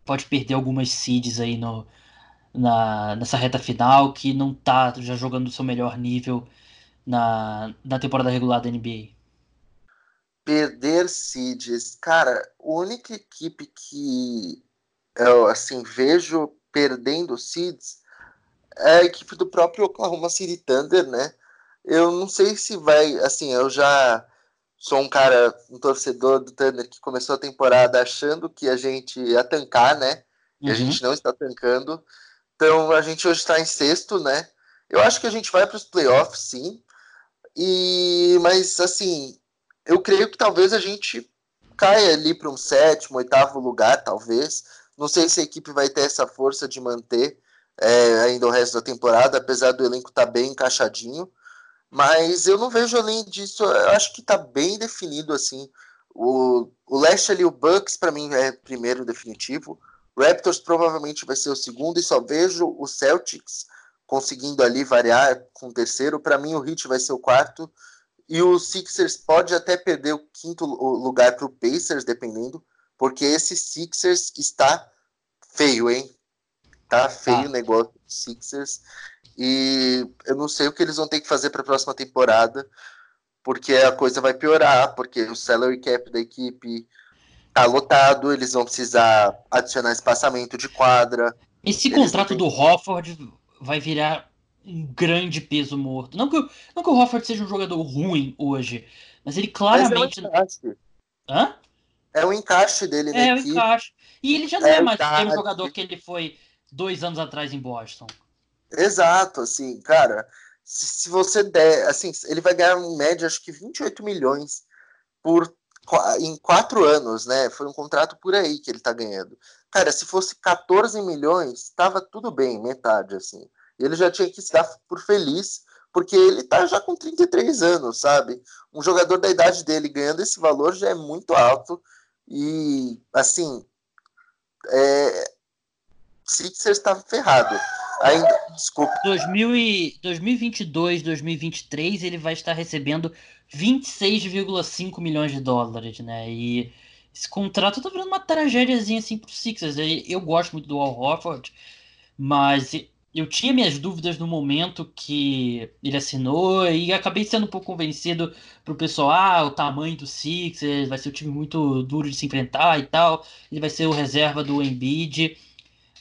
Speaker 1: pode perder algumas seeds aí no, na, nessa reta final, que não tá já jogando o seu melhor nível na, na temporada regular da NBA?
Speaker 4: Perder seeds. Cara, a única equipe que eu assim vejo perdendo seeds é a equipe do próprio Oklahoma City Thunder, né? Eu não sei se vai, assim, eu já sou um cara, um torcedor do Thunder que começou a temporada achando que a gente ia tancar, né? E uhum. a gente não está tancando. Então a gente hoje está em sexto, né? Eu acho que a gente vai para os playoffs, sim. E mas assim, eu creio que talvez a gente caia ali para um sétimo, oitavo lugar, talvez. Não sei se a equipe vai ter essa força de manter é, ainda o resto da temporada, apesar do elenco estar tá bem encaixadinho. Mas eu não vejo além disso, eu acho que está bem definido assim. O, o leste ali, o Bucks, para mim é primeiro definitivo. Raptors provavelmente vai ser o segundo, e só vejo o Celtics conseguindo ali variar com o terceiro. Para mim, o Heat vai ser o quarto. E o Sixers pode até perder o quinto lugar para o Pacers, dependendo, porque esse Sixers está feio, hein? Tá feio ah. o negócio do Sixers. E eu não sei o que eles vão ter que fazer para a próxima temporada, porque a coisa vai piorar, porque o salary cap da equipe tá lotado, eles vão precisar adicionar espaçamento de quadra.
Speaker 1: Esse contrato do Hofford vai virar um grande peso morto. Não que, não que o Hofford seja um jogador ruim hoje, mas ele claramente. Mas é, um
Speaker 4: Hã? é o encaixe dele,
Speaker 1: né? É o encaixe. E ele já não é, é mais o jogador que ele foi dois anos atrás em Boston.
Speaker 4: Exato, assim, cara, se, se, você der, assim, ele vai ganhar em média acho que 28 milhões por em quatro anos, né? Foi um contrato por aí que ele tá ganhando. Cara, se fosse 14 milhões, tava tudo bem, metade, assim. Ele já tinha que dar por feliz, porque ele tá já com 33 anos, sabe? Um jogador da idade dele ganhando esse valor já é muito alto. E, assim, é, Sixers está ferrado. Ainda, desculpa.
Speaker 1: 2000 e, 2022, 2023 ele vai estar recebendo 26,5 milhões de dólares, né? E esse contrato tá virando uma tragédiazinha assim pro Sixers. Eu gosto muito do Al Horford, mas eu tinha minhas dúvidas no momento que ele assinou e acabei sendo um pouco convencido pro pessoal, ah, o tamanho do Sixers vai ser um time muito duro de se enfrentar e tal, ele vai ser o reserva do Embiid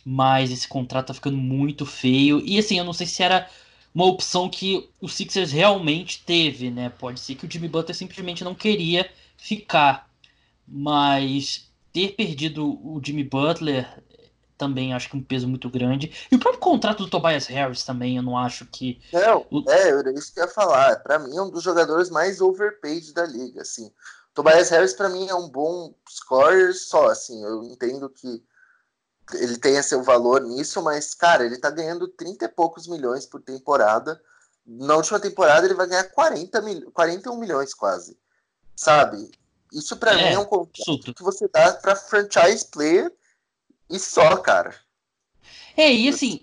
Speaker 1: mas esse contrato tá ficando muito feio. E assim, eu não sei se era uma opção que o Sixers realmente teve, né? Pode ser que o Jimmy Butler simplesmente não queria ficar. Mas ter perdido o Jimmy Butler também acho que um peso muito grande. E o próprio contrato do Tobias Harris também, eu não acho que.
Speaker 4: Não, é, era isso que eu ia falar. Para mim é um dos jogadores mais overpaid da liga, assim. Tobias Harris para mim é um bom scorer só, assim. Eu entendo que ele tenha seu valor nisso, mas, cara, ele tá ganhando 30 e poucos milhões por temporada. Na última temporada ele vai ganhar 40 mil, 41 milhões quase. Sabe? Isso para é, mim é um contrato que você dá para franchise player e só, cara.
Speaker 1: É, e assim,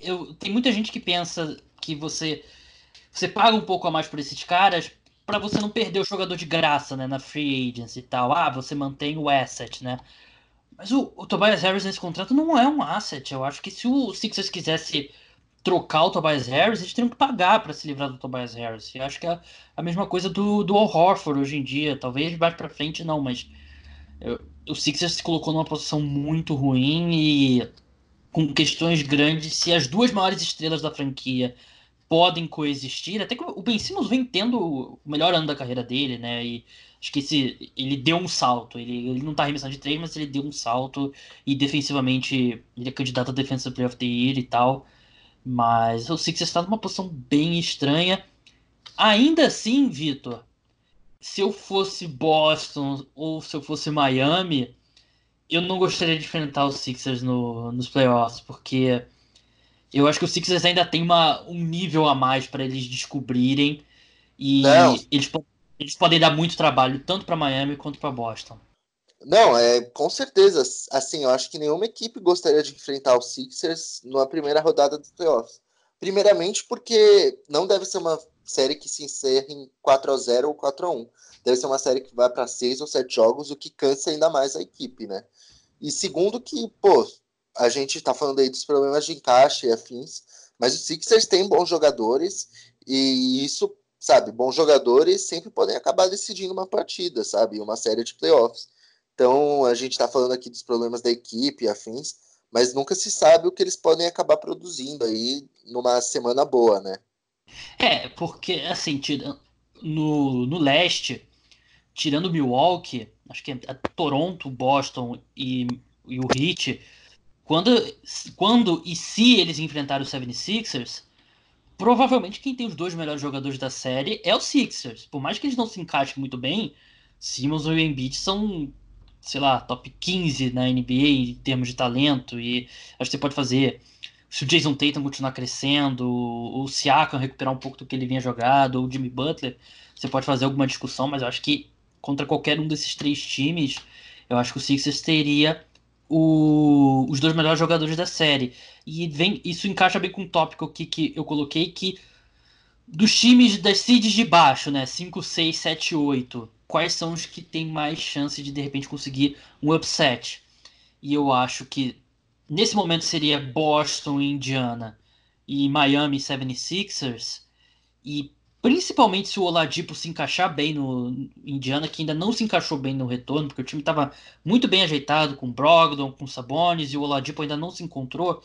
Speaker 1: eu, tem muita gente que pensa que você você paga um pouco a mais por esses caras para você não perder o jogador de graça, né, na free agency e tal. Ah, você mantém o asset, né? Mas o, o Tobias Harris nesse contrato não é um asset. Eu acho que se o Sixers quisesse trocar o Tobias Harris, eles teriam que pagar para se livrar do Tobias Harris. Eu acho que é a mesma coisa do, do Horford hoje em dia. Talvez mais para frente não, mas eu, o Sixers se colocou numa posição muito ruim e com questões grandes. Se as duas maiores estrelas da franquia podem coexistir, até que o Ben Simmons vem tendo o melhor ano da carreira dele, né? E acho que esse, ele deu um salto. Ele, ele não tá arremessando de três, mas ele deu um salto. E defensivamente, ele é candidato a Defensive Player of the Year e tal. Mas o Sixers está numa posição bem estranha. Ainda assim, Vitor, se eu fosse Boston ou se eu fosse Miami, eu não gostaria de enfrentar os Sixers no, nos playoffs, porque eu acho que os Sixers ainda tem uma, um nível a mais para eles descobrirem e eles, eles podem dar muito trabalho tanto para Miami quanto para Boston.
Speaker 4: Não, é com certeza. Assim, eu acho que nenhuma equipe gostaria de enfrentar os Sixers na primeira rodada dos playoffs. Primeiramente, porque não deve ser uma série que se encerre em 4 a 0 ou 4 a 1 Deve ser uma série que vai para seis ou sete jogos, o que cansa ainda mais a equipe, né? E segundo, que, pô, a gente tá falando aí dos problemas de encaixe e afins, mas os Sixers têm bons jogadores e isso, sabe, bons jogadores sempre podem acabar decidindo uma partida, sabe? Uma série de playoffs. Então, a gente está falando aqui dos problemas da equipe e afins, mas nunca se sabe o que eles podem acabar produzindo aí numa semana boa, né?
Speaker 1: É, porque, assim, no, no leste, tirando Milwaukee, acho que é Toronto, Boston e, e o Heat, quando, quando e se eles enfrentarem o 76ers, provavelmente quem tem os dois melhores jogadores da série é o Sixers. Por mais que eles não se encaixem muito bem, Simmons e Embiid são sei lá, top 15 na NBA em termos de talento, e acho que você pode fazer. Se o Jason Tatum continuar crescendo, o Siakam recuperar um pouco do que ele vinha jogado, ou o Jimmy Butler, você pode fazer alguma discussão, mas eu acho que contra qualquer um desses três times, eu acho que o Sixers teria o, os dois melhores jogadores da série. E vem, isso encaixa bem com o tópico aqui que eu coloquei, que dos times das seeds de baixo, né? 5, 6, 7, 8 quais são os que têm mais chance de de repente conseguir um upset. E eu acho que nesse momento seria Boston Indiana e Miami 76ers. E principalmente se o Oladipo se encaixar bem no Indiana, que ainda não se encaixou bem no retorno, porque o time estava muito bem ajeitado com Brogdon, com Sabonis e o Oladipo ainda não se encontrou.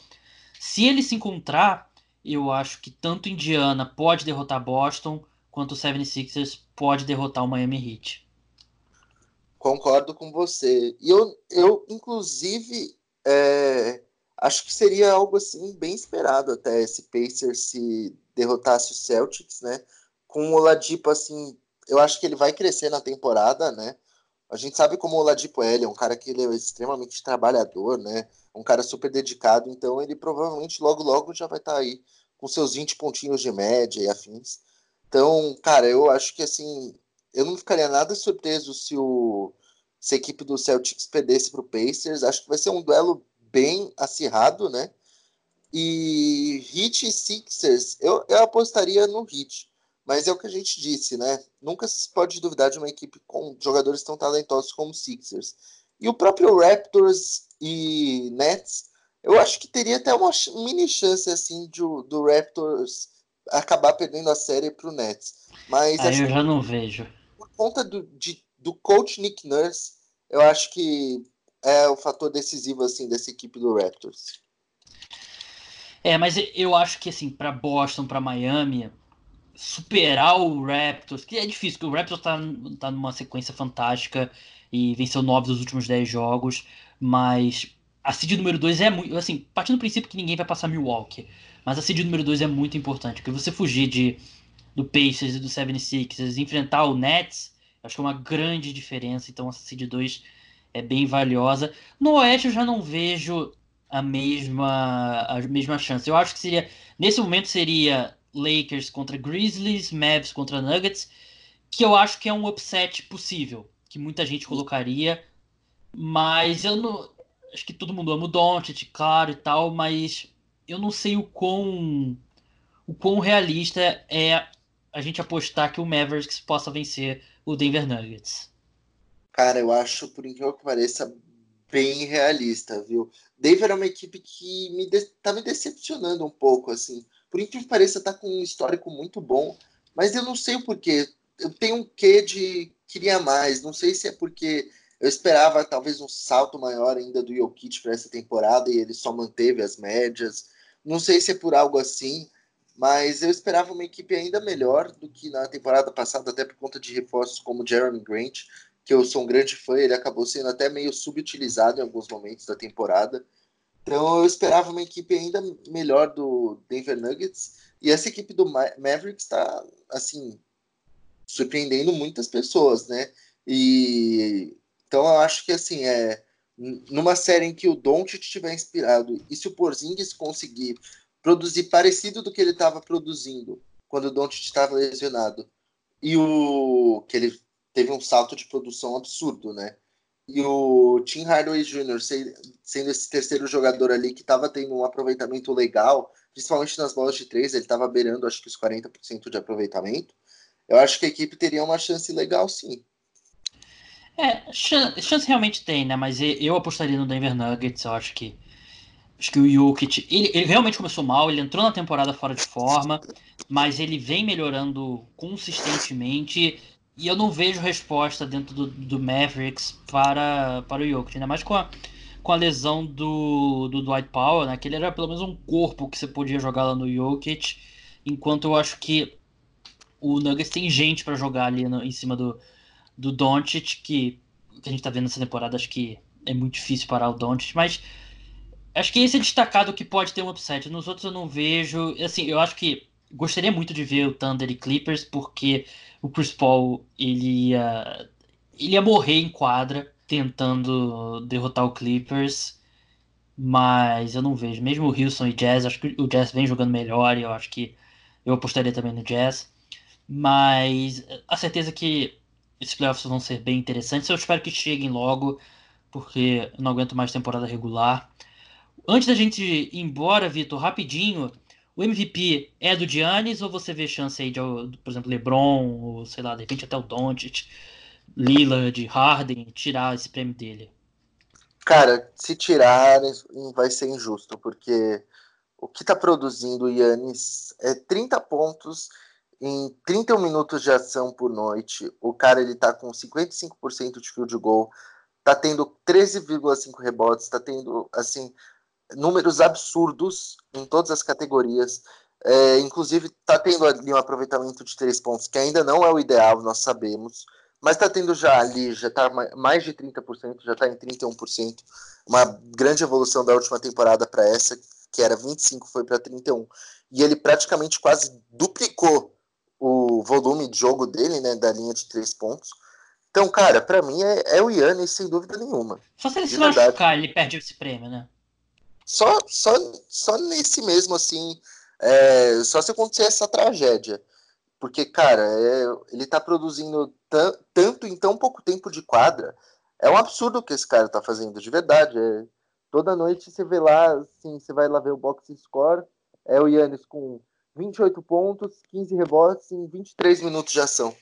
Speaker 1: Se ele se encontrar, eu acho que tanto Indiana pode derrotar Boston quanto o 76ers pode derrotar o Miami Heat.
Speaker 4: Concordo com você. E eu, eu inclusive, é, acho que seria algo assim bem esperado até esse Pacers se derrotasse o Celtics, né? Com o Oladipo, assim, eu acho que ele vai crescer na temporada, né? A gente sabe como o Oladipo é, ele é um cara que ele é extremamente trabalhador, né? Um cara super dedicado, então ele provavelmente logo logo já vai estar tá aí com seus 20 pontinhos de média e afins. Então, cara, eu acho que assim, eu não ficaria nada surpreso se, o, se a equipe do Celtics perdesse para o Pacers. Acho que vai ser um duelo bem acirrado, né? E Heat e Sixers, eu, eu apostaria no Heat. Mas é o que a gente disse, né? Nunca se pode duvidar de uma equipe com jogadores tão talentosos como Sixers. E o próprio Raptors e Nets, eu acho que teria até uma mini chance assim de, do Raptors acabar perdendo a série para o Nets. Mas
Speaker 1: Aí eu já não vejo.
Speaker 4: Por conta do, de, do coach Nick Nurse, eu acho que é o fator decisivo assim dessa equipe do Raptors.
Speaker 1: É, mas eu acho que assim, para Boston, para Miami, superar o Raptors, que é difícil, porque o Raptors tá, tá numa sequência fantástica e venceu nove dos últimos dez jogos, mas a seed número 2 é muito. Assim, partindo do princípio que ninguém vai passar Milwaukee. Mas a seed número 2 é muito importante. Porque você fugir de, do Pacers e do 76ers enfrentar o Nets, acho que é uma grande diferença. Então a seed 2 é bem valiosa. No Oeste eu já não vejo a mesma, a mesma chance. Eu acho que seria. Nesse momento seria Lakers contra Grizzlies, Mavs contra Nuggets. Que eu acho que é um upset possível. Que muita gente colocaria. Mas eu não acho que todo mundo ama o Doncic, claro e tal, mas eu não sei o quão o quão realista é a gente apostar que o Mavericks possa vencer o Denver Nuggets.
Speaker 4: Cara, eu acho, por incrível que pareça, bem realista, viu? Denver é uma equipe que me de... tá me decepcionando um pouco, assim. Por incrível que pareça, tá com um histórico muito bom, mas eu não sei o porquê. Eu tenho um quê de queria mais. Não sei se é porque eu esperava talvez um salto maior ainda do Jokic para essa temporada e ele só manteve as médias. Não sei se é por algo assim, mas eu esperava uma equipe ainda melhor do que na temporada passada, até por conta de reforços como Jeremy Grant, que eu sou um grande fã, ele acabou sendo até meio subutilizado em alguns momentos da temporada. Então eu esperava uma equipe ainda melhor do Denver Nuggets e essa equipe do Mavericks está assim surpreendendo muitas pessoas, né? E então eu acho que assim é numa série em que o Doncic estiver inspirado e se o Porzingis conseguir produzir parecido do que ele estava produzindo quando o Doncic estava lesionado e o que ele teve um salto de produção absurdo, né? E o Tim Hardaway Jr. sendo esse terceiro jogador ali que estava tendo um aproveitamento legal, principalmente nas bolas de três, ele estava beirando acho que os 40% de aproveitamento. Eu acho que a equipe teria uma chance legal, sim.
Speaker 1: É, chance, chance realmente tem, né? Mas eu apostaria no Denver Nuggets. Eu acho que acho que o Jokic, ele, ele realmente começou mal, ele entrou na temporada fora de forma, mas ele vem melhorando consistentemente e eu não vejo resposta dentro do, do Mavericks para, para o Jokic, ainda mais com a, com a lesão do, do Dwight Powell, né? Que ele era pelo menos um corpo que você podia jogar lá no Jokic, enquanto eu acho que o Nuggets tem gente para jogar ali no, em cima do, do Doncic, que, que a gente tá vendo nessa temporada, acho que é muito difícil parar o Doncic, mas acho que esse é destacado que pode ter um upset. Nos outros eu não vejo. Assim, eu acho que gostaria muito de ver o Thunder e Clippers, porque o Chris Paul ele ia, ele ia morrer em quadra tentando derrotar o Clippers. Mas eu não vejo. Mesmo o Houston e Jazz, acho que o Jazz vem jogando melhor e eu acho que eu apostaria também no Jazz. Mas a certeza que esses playoffs vão ser bem interessantes. Eu espero que cheguem logo, porque eu não aguento mais temporada regular. Antes da gente ir embora, Vitor, rapidinho, o MVP é do Giannis ou você vê chance aí de, por exemplo, LeBron, ou sei lá, de repente até o Doncic, Lillard, Harden, tirar esse prêmio dele?
Speaker 4: Cara, se tirar vai ser injusto, porque o que está produzindo o Yannis é 30 pontos em 31 minutos de ação por noite. O cara ele tá com 55% de field goal, tá tendo 13,5 rebotes, tá tendo assim números absurdos em todas as categorias. É, inclusive, está tendo ali um aproveitamento de três pontos, que ainda não é o ideal, nós sabemos, mas está tendo já ali, já está mais de 30%, já está em 31%, uma grande evolução da última temporada para essa, que era 25%, foi para 31%, e ele praticamente quase duplicou o volume de jogo dele, né, da linha de três pontos. Então, cara, para mim é, é, o Yannis, sem dúvida nenhuma.
Speaker 1: Só se ele se machucar, ele perde esse prêmio, né?
Speaker 4: Só, só, só nesse mesmo, assim, é, só se acontecer essa tragédia. Porque, cara, é, ele tá produzindo tanto em tão pouco tempo de quadra. É um absurdo o que esse cara tá fazendo, de verdade. É, toda noite você vê lá, assim, você vai lá ver o box score, é o Yannis com 28 pontos, 15 rebotes em 23 minutos de ação.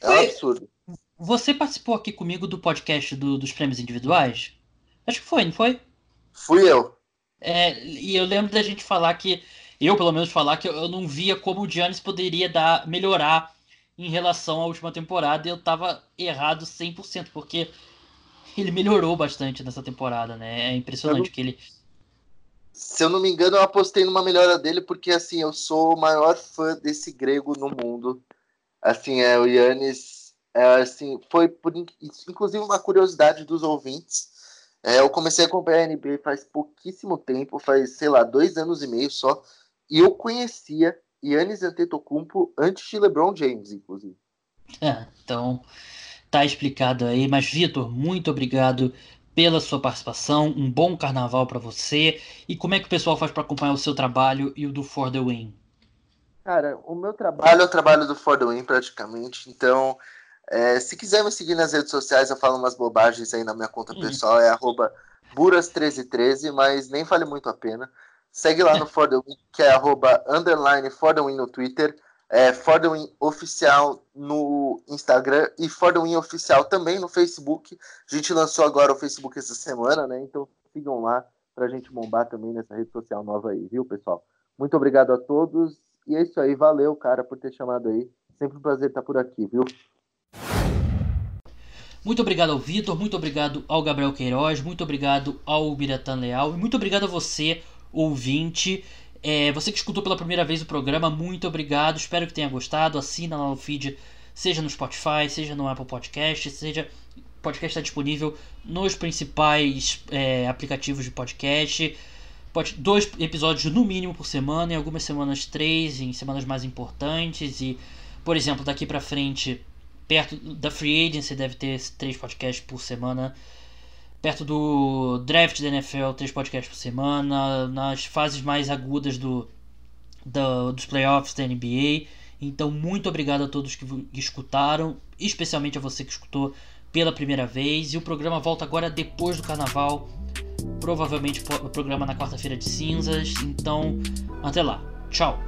Speaker 4: É um absurdo.
Speaker 1: Você participou aqui comigo do podcast do, dos prêmios individuais? Acho que foi, não foi?
Speaker 4: Fui eu.
Speaker 1: É, e eu lembro da gente falar que, eu pelo menos falar que eu não via como o Giannis poderia dar, melhorar em relação à última temporada e eu tava errado 100%, porque ele melhorou bastante nessa temporada, né? É impressionante não... que ele.
Speaker 4: Se eu não me engano, eu apostei numa melhora dele, porque assim, eu sou o maior fã desse grego no mundo. Assim, é o Yannis. É, assim, foi por, inclusive uma curiosidade dos ouvintes é, eu comecei a acompanhar a NBA faz pouquíssimo tempo, faz, sei lá, dois anos e meio só, e eu conhecia Yannis Antetokounmpo antes de LeBron James, inclusive.
Speaker 1: É, então tá explicado aí, mas Vitor, muito obrigado pela sua participação, um bom carnaval para você, e como é que o pessoal faz para acompanhar o seu trabalho e o do For The Win?
Speaker 4: Cara, o meu trabalho é o trabalho do For The Win praticamente, então é, se quiser me seguir nas redes sociais, eu falo umas bobagens aí na minha conta uhum. pessoal, é arroba buras1313, mas nem vale muito a pena. Segue lá no For que é arroba underline For no Twitter. é, For Oficial no Instagram e For Oficial também no Facebook. A gente lançou agora o Facebook essa semana, né? Então sigam lá para a gente bombar também nessa rede social nova aí, viu, pessoal? Muito obrigado a todos. E é isso aí, valeu, cara, por ter chamado aí. Sempre um prazer estar por aqui, viu?
Speaker 1: Muito obrigado ao Vitor, muito obrigado ao Gabriel Queiroz, muito obrigado ao Biratan Leal e muito obrigado a você, ouvinte. É, você que escutou pela primeira vez o programa, muito obrigado. Espero que tenha gostado. Assina lá no feed, seja no Spotify, seja no Apple Podcast, seja. O podcast está disponível nos principais é, aplicativos de podcast. Dois episódios no mínimo por semana, em algumas semanas três, em semanas mais importantes. E, por exemplo, daqui para frente, perto da Free Agency, deve ter três podcasts por semana perto do draft da NFL, três podcasts por semana, nas fases mais agudas do, do, dos playoffs da NBA. Então, muito obrigado a todos que, escutaram, especialmente a você que escutou pela primeira vez. E o programa volta agora depois do carnaval, provavelmente o programa na quarta-feira de cinzas. Então, até lá. Tchau.